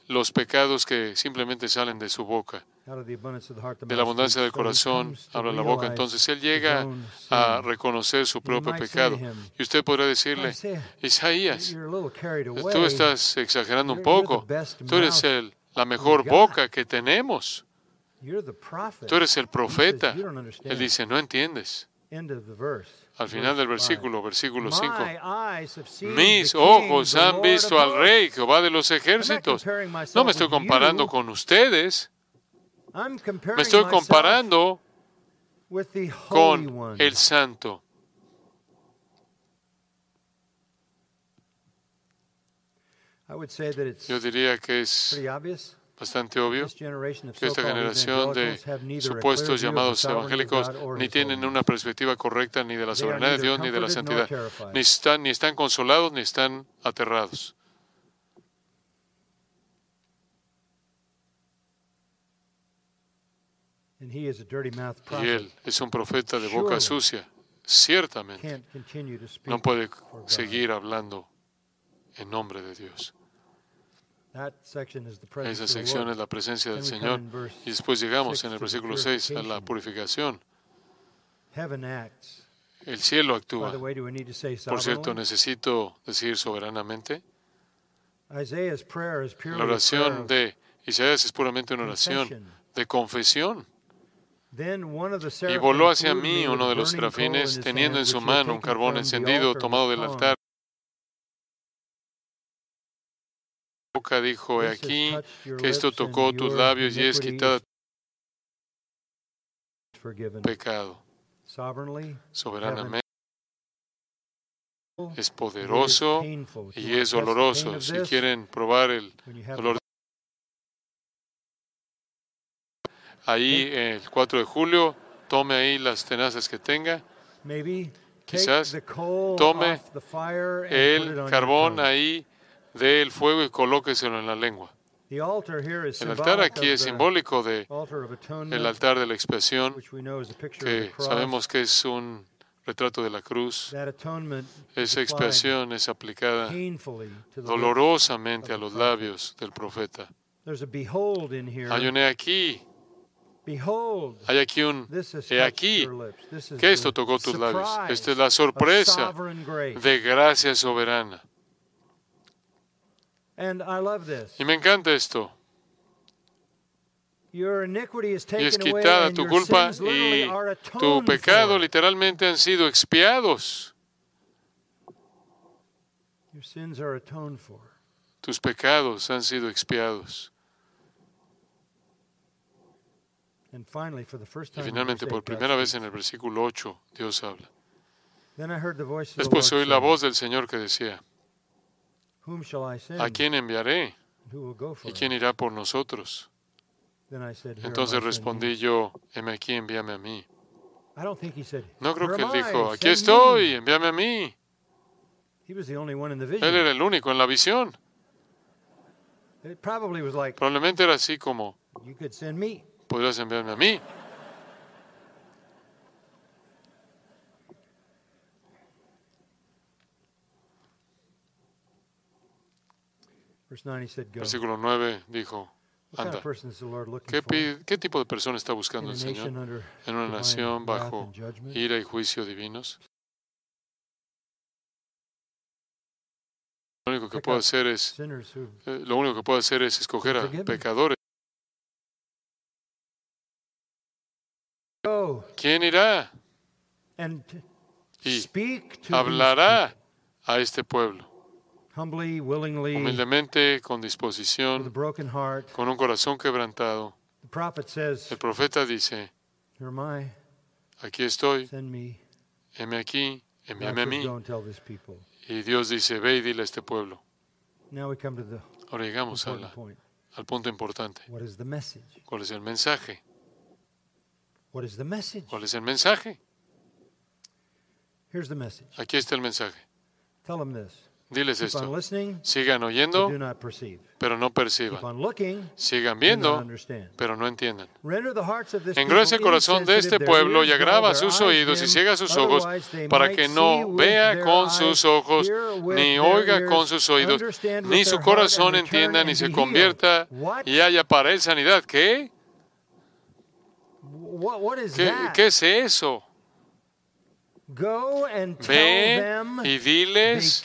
los pecados que simplemente salen de su boca. De la abundancia del corazón habla la boca. Entonces él llega a reconocer su propio pecado. Y usted podrá decirle, Isaías, tú estás exagerando un poco. Tú eres el, la mejor boca que tenemos. Tú eres el profeta. Él dice, no entiendes. Al final del versículo, versículo 5, mis ojos han visto al Rey, Jehová de los ejércitos. No me estoy comparando con ustedes. Me estoy comparando con el Santo. Yo diría que es bastante obvio que esta generación de supuestos llamados evangélicos ni tienen una perspectiva correcta ni de la soberanía de Dios ni de la santidad. Ni están, ni están consolados ni están aterrados. Y él es un profeta de boca sucia. Ciertamente no puede seguir hablando en nombre de Dios. Esa sección es la presencia del Señor. Y después llegamos en el versículo 6 a la purificación. El cielo actúa. Por cierto, necesito decir soberanamente. La oración de Isaías es puramente una oración de confesión. Y voló hacia mí uno de los serafines, teniendo en su mano un carbón encendido tomado del altar. Boca dijo, he aquí que esto tocó tus labios y es quitado pecado. Soberanamente es poderoso y es doloroso. Si quieren probar el dolor ahí el 4 de julio, tome ahí las tenazas que tenga. Quizás tome el carbón ahí del fuego y colóqueselo en la lengua. El altar aquí es simbólico del altar de la expiación, que sabemos que es un retrato de la cruz. Esa expiación es aplicada dolorosamente a los labios del profeta. Hay un aquí. Hay aquí un he aquí que esto tocó tus labios. Esta es la sorpresa de gracia soberana. Y me encanta esto. Y es quitada tu culpa y tu pecado literalmente han sido expiados. Tus pecados han sido expiados. Y finalmente, por primera vez en el versículo 8, Dios habla. Después oí la voz del Señor que decía, ¿a quién enviaré? ¿Y quién irá por nosotros? Entonces respondí yo, heme aquí, envíame a mí. No creo que él dijo, aquí estoy, envíame a mí. Él era el único en la visión. Probablemente era así como, podrías enviarme a mí. Versículo 9 dijo, anda, ¿qué, tipo de persona está buscando el Señor en una nación bajo ira y juicio divinos? Lo único que puedo hacer es, eh, lo único que puedo hacer es escoger a pecadores. ¿Quién irá y hablará a este pueblo? Humildemente, con disposición, con un corazón quebrantado. El profeta dice, aquí estoy, heme aquí, envíame a mí. Y Dios dice, ve y dile a este pueblo. Ahora llegamos al punto importante. ¿Cuál es el mensaje? ¿Cuál es el mensaje? Aquí está el mensaje. Diles esto. Sigan oyendo, pero no perciban. Sigan viendo, pero no entiendan. Engruesa el corazón de este pueblo y agrava sus oídos y ciega sus ojos para que no vea con sus ojos, ni oiga con sus oídos, ni su corazón entienda, ni se convierta y haya para él sanidad. ¿Qué? ¿Qué, ¿Qué es eso? Ve y diles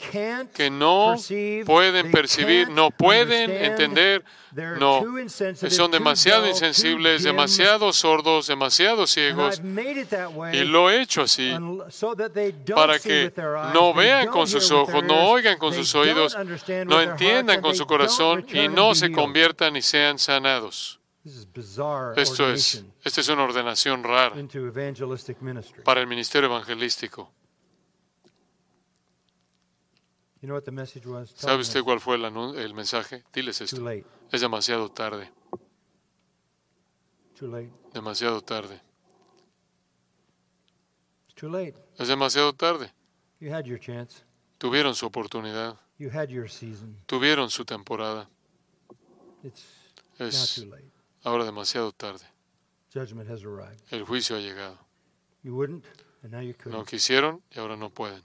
que no pueden percibir, no pueden entender, no, son demasiado insensibles, demasiado sordos, demasiado ciegos. Y lo he hecho así para que no vean con sus ojos, no oigan con sus oídos, no entiendan con su corazón y no se conviertan y sean sanados. Esto es, esta es una ordenación rara para el ministerio evangelístico. ¿Sabe usted cuál fue el, mensaje? Diles esto. Es demasiado tarde. Demasiado tarde. Es demasiado tarde. Tuvieron su oportunidad. Tuvieron su temporada. Es Ahora demasiado tarde. El juicio ha llegado. No quisieron y ahora no pueden.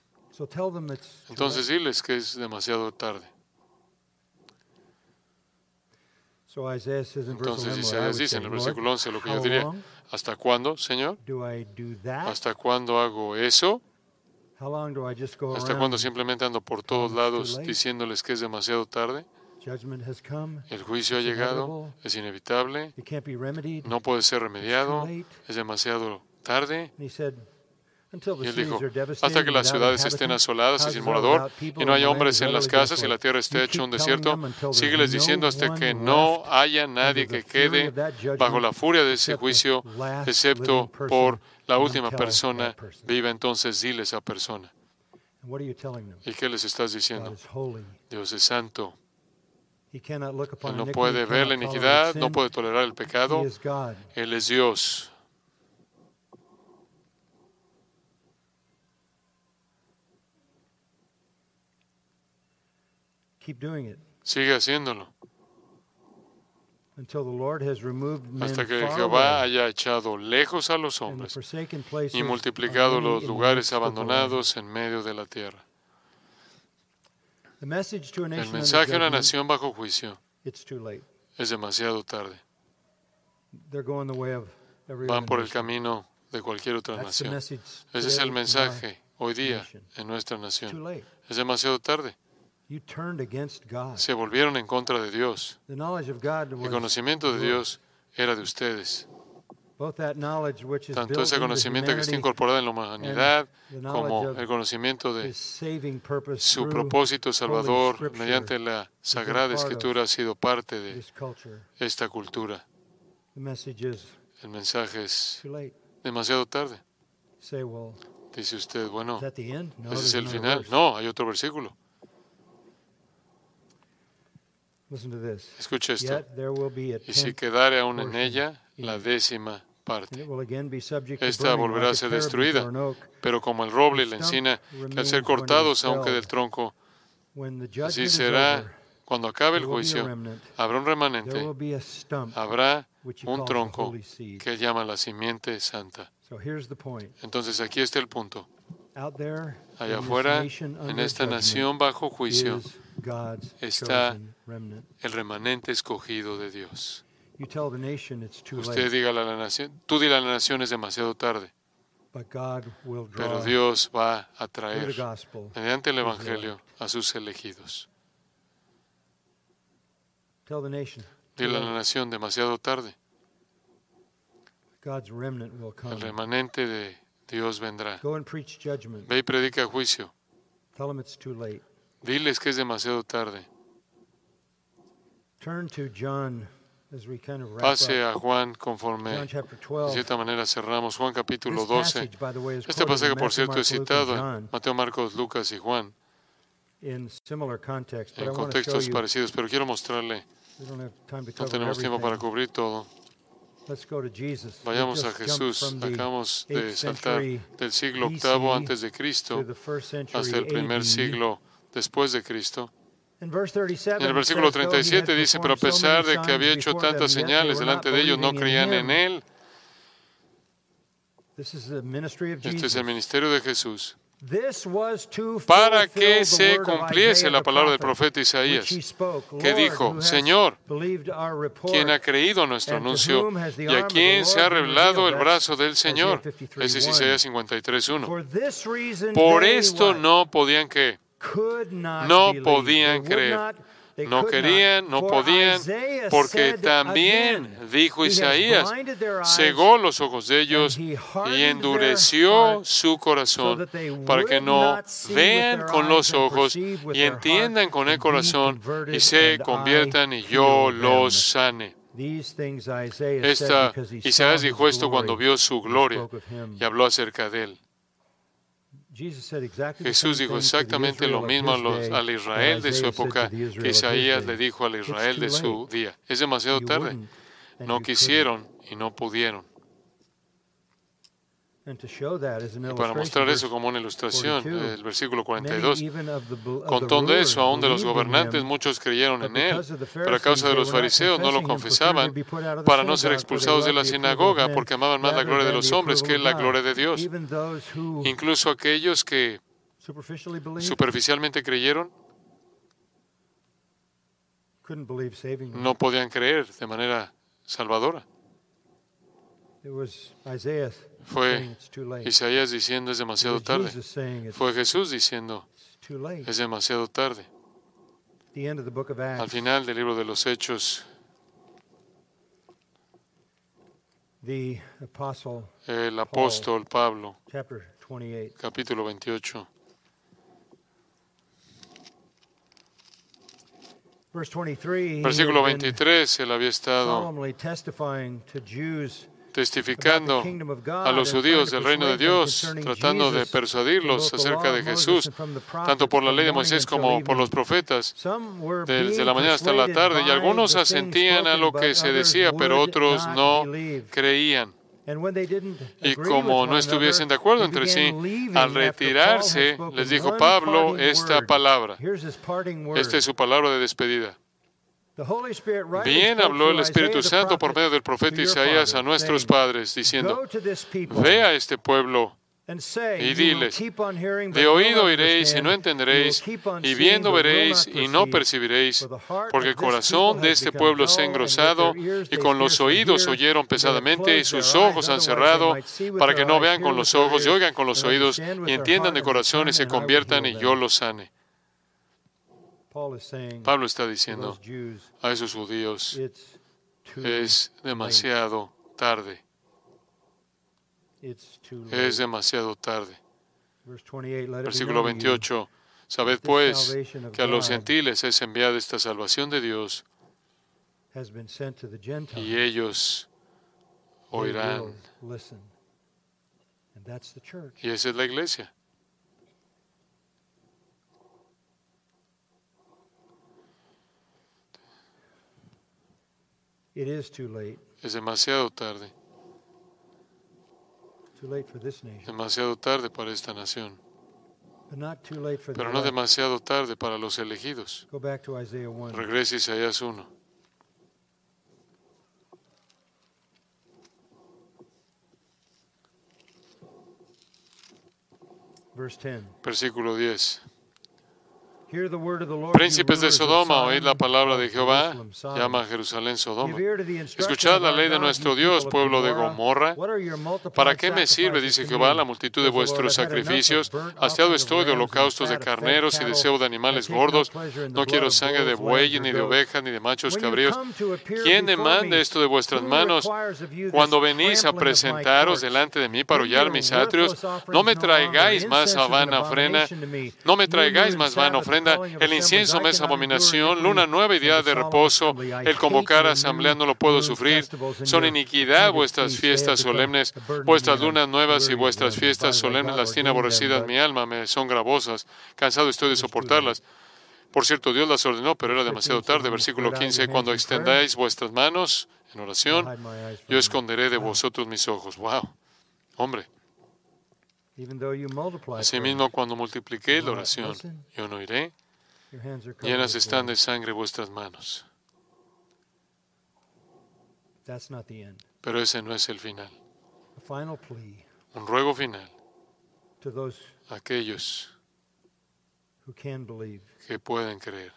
Entonces diles que es demasiado tarde. Entonces Isaías dice en el versículo 11 lo que yo diría, ¿hasta cuándo, Señor? ¿Hasta cuándo hago eso? ¿Hasta cuándo simplemente ando por todos lados diciéndoles que es demasiado tarde? El juicio ha llegado, es inevitable, no puede ser remediado, es demasiado tarde. Y él dijo, hasta que las ciudades estén asoladas y sin morador, y no haya hombres en las casas y la tierra esté hecha un desierto, sígueles diciendo hasta que no haya nadie que quede bajo la furia de ese juicio, excepto por la última persona viva. Entonces dile a esa persona. ¿Y qué les estás diciendo? Dios es santo. Él no puede ver la iniquidad, no puede tolerar el pecado. Él es Dios. Sigue haciéndolo. hasta que Jehová haya echado lejos a los hombres y multiplicado los lugares abandonados en medio de la tierra. El mensaje a una nación bajo juicio es demasiado tarde. Van por el camino de cualquier otra nación. Ese es el mensaje hoy día en nuestra nación. Es demasiado tarde. Se volvieron en contra de Dios. El conocimiento de Dios era de ustedes. Tanto ese conocimiento que está incorporado en la humanidad como el conocimiento de su propósito salvador mediante la sagrada escritura ha sido parte de esta cultura. El mensaje es demasiado tarde. Dice usted, bueno, ese es el final. No, hay otro versículo. Escucha esto. Y si quedare aún en ella la décima parte, esta volverá a ser destruida. Pero como el roble y la encina, que al ser cortados aunque del tronco, así será cuando acabe el juicio, habrá un remanente, habrá un tronco que él llama la simiente santa. Entonces aquí está el punto. Allá afuera, en esta nación bajo juicio, está el remanente escogido de Dios. Usted diga a la nación, tú dile a la nación es demasiado tarde. Pero Dios va a traer mediante el Evangelio a sus elegidos. Dile a la nación demasiado tarde. El remanente de Dios vendrá. Ve y predica juicio. Diles que es demasiado tarde. Pase a Juan conforme, de cierta manera, cerramos Juan capítulo 12. Este pasaje, por cierto, es citado en Mateo, Marcos, Lucas y Juan en contextos parecidos, pero quiero mostrarle, no tenemos tiempo para cubrir todo. Vayamos a Jesús. Acabamos de saltar del siglo VIII antes de Cristo hasta el primer siglo después de Cristo. En el versículo 37 dice, pero a pesar de que había hecho tantas señales delante de ellos, no creían en Él. Este es el ministerio de Jesús para que se cumpliese la palabra del profeta Isaías, que dijo, Señor, ¿quién ha creído nuestro anuncio y a quién se ha revelado el brazo del Señor? Ese es Isaías 53.1. Por esto no podían que no podían creer. No querían, no podían, porque también, dijo Isaías, cegó los ojos de ellos y endureció su corazón para que no vean con los ojos y entiendan con el corazón y se conviertan y yo los sane. Esta, Isaías dijo esto cuando vio su gloria y habló acerca de él. Jesús dijo exactamente lo mismo al Israel de su época que Isaías le dijo al Israel de su día. Es demasiado tarde. No quisieron y no pudieron. Y para mostrar eso como una ilustración, el versículo 42, con todo eso, aún de los gobernantes, muchos creyeron en él, pero a causa de los fariseos no lo confesaban para no ser expulsados de la sinagoga, porque amaban más la gloria de los hombres que la gloria de Dios. Incluso aquellos que superficialmente creyeron, no podían creer de manera salvadora. Fue Isaías diciendo es demasiado tarde. Fue Jesús diciendo es demasiado tarde. Al final del libro de los Hechos, el apóstol Pablo, capítulo 28, versículo 23, él había estado testificando a los judíos del reino de Dios, tratando de persuadirlos acerca de Jesús, tanto por la ley de Moisés como por los profetas, desde la mañana hasta la tarde. Y algunos asentían a lo que se decía, pero otros no creían. Y como no estuviesen de acuerdo entre sí, al retirarse, les dijo Pablo esta palabra. Esta es su palabra de despedida. Bien habló el Espíritu Santo por medio del profeta Isaías a nuestros padres, diciendo, ve a este pueblo y diles, de oído oiréis y no entenderéis, y viendo veréis y no percibiréis, porque el corazón de este pueblo se ha engrosado, y con los oídos oyeron pesadamente, y sus ojos han cerrado, para que no vean con los ojos y oigan con los oídos, y entiendan de corazón y se conviertan, y yo los sane. Pablo está diciendo a esos judíos, es demasiado tarde es demasiado tarde. Versículo 28. Sabed pues que a los gentiles es enviada esta salvación de Dios y ellos oirán. Y esa es la iglesia. Es demasiado tarde. Demasiado tarde para esta nación. Pero no demasiado tarde para los elegidos. Regrese a Isaías 1. Versículo 10. Príncipes de Sodoma, oíd la palabra de Jehová, llama a Jerusalén Sodoma. Escuchad la ley de nuestro Dios, pueblo de Gomorra. ¿Para qué me sirve, dice Jehová, la multitud de vuestros sacrificios? Hastiado estoy de holocaustos de carneros y deseo de animales gordos. No quiero sangre de buey, ni de ovejas, ni de machos cabríos. ¿Quién demanda esto de vuestras manos? Cuando venís a presentaros delante de mí para hollar mis atrios, no me traigáis más vana ofrenda, no me traigáis más vana ofrenda el incienso me es abominación, luna nueva y día de reposo, el convocar asamblea no lo puedo sufrir. Son iniquidad vuestras fiestas solemnes, vuestras lunas nuevas y vuestras fiestas solemnes las tiene aborrecidas mi alma, me son gravosas, cansado estoy de soportarlas. Por cierto, Dios las ordenó, pero era demasiado tarde. Versículo 15, cuando extendáis vuestras manos en oración, yo esconderé de vosotros mis ojos. Wow, hombre. Asimismo, cuando multipliqué la oración, yo no iré. Llenas están de sangre vuestras manos. Pero ese no es el final. Un ruego final a aquellos que pueden creer.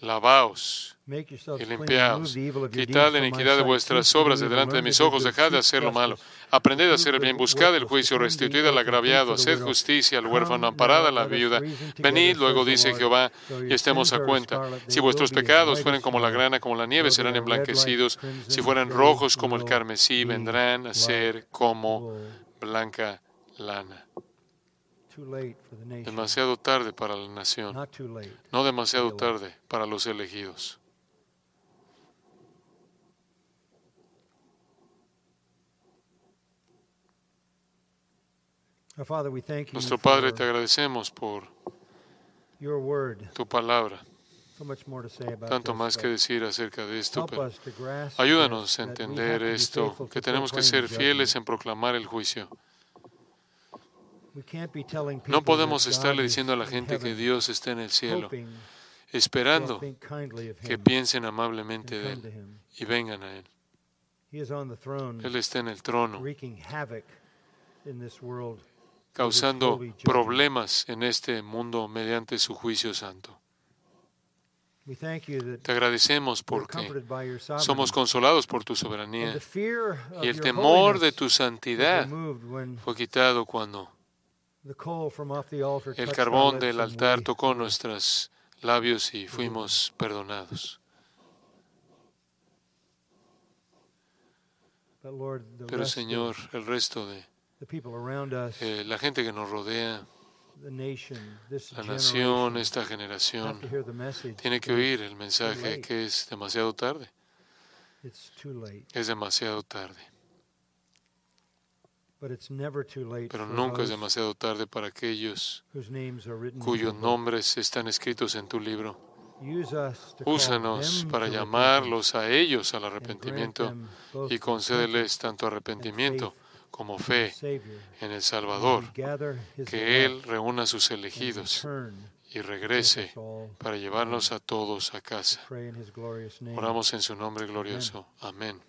Lavaos y limpiaos. Quitad la iniquidad de vuestras obras de delante de mis ojos. Dejad de hacer lo malo. Aprended a hacer el bien. Buscad el juicio. Restituid al agraviado. Haced justicia al huérfano. Amparad a la viuda. Venid, luego dice Jehová, y estemos a cuenta. Si vuestros pecados fueren como la grana, como la nieve, serán emblanquecidos. Si fueran rojos como el carmesí, vendrán a ser como blanca lana. Demasiado tarde para la nación, no demasiado tarde para los elegidos. Nuestro Padre, te agradecemos por tu palabra. Tanto más que decir acerca de esto, pero ayúdanos a entender esto, que tenemos que ser fieles en proclamar el juicio. No podemos estarle diciendo a la gente que Dios está en el cielo, esperando que piensen amablemente de Él y vengan a Él. Él está en el trono, causando problemas en este mundo mediante su juicio santo. Te agradecemos porque somos consolados por tu soberanía y el temor de tu santidad fue quitado cuando el carbón del altar tocó nuestros labios y fuimos perdonados. Pero Señor, el resto de eh, la gente que nos rodea, la nación, esta generación, tiene que oír el mensaje que es demasiado tarde. Es demasiado tarde. Pero nunca es demasiado tarde para aquellos cuyos nombres están escritos en tu libro. Úsanos para llamarlos a ellos al arrepentimiento y concédeles tanto arrepentimiento como fe en el Salvador, que Él reúna a sus elegidos y regrese para llevarnos a todos a casa. Oramos en su nombre glorioso. Amén.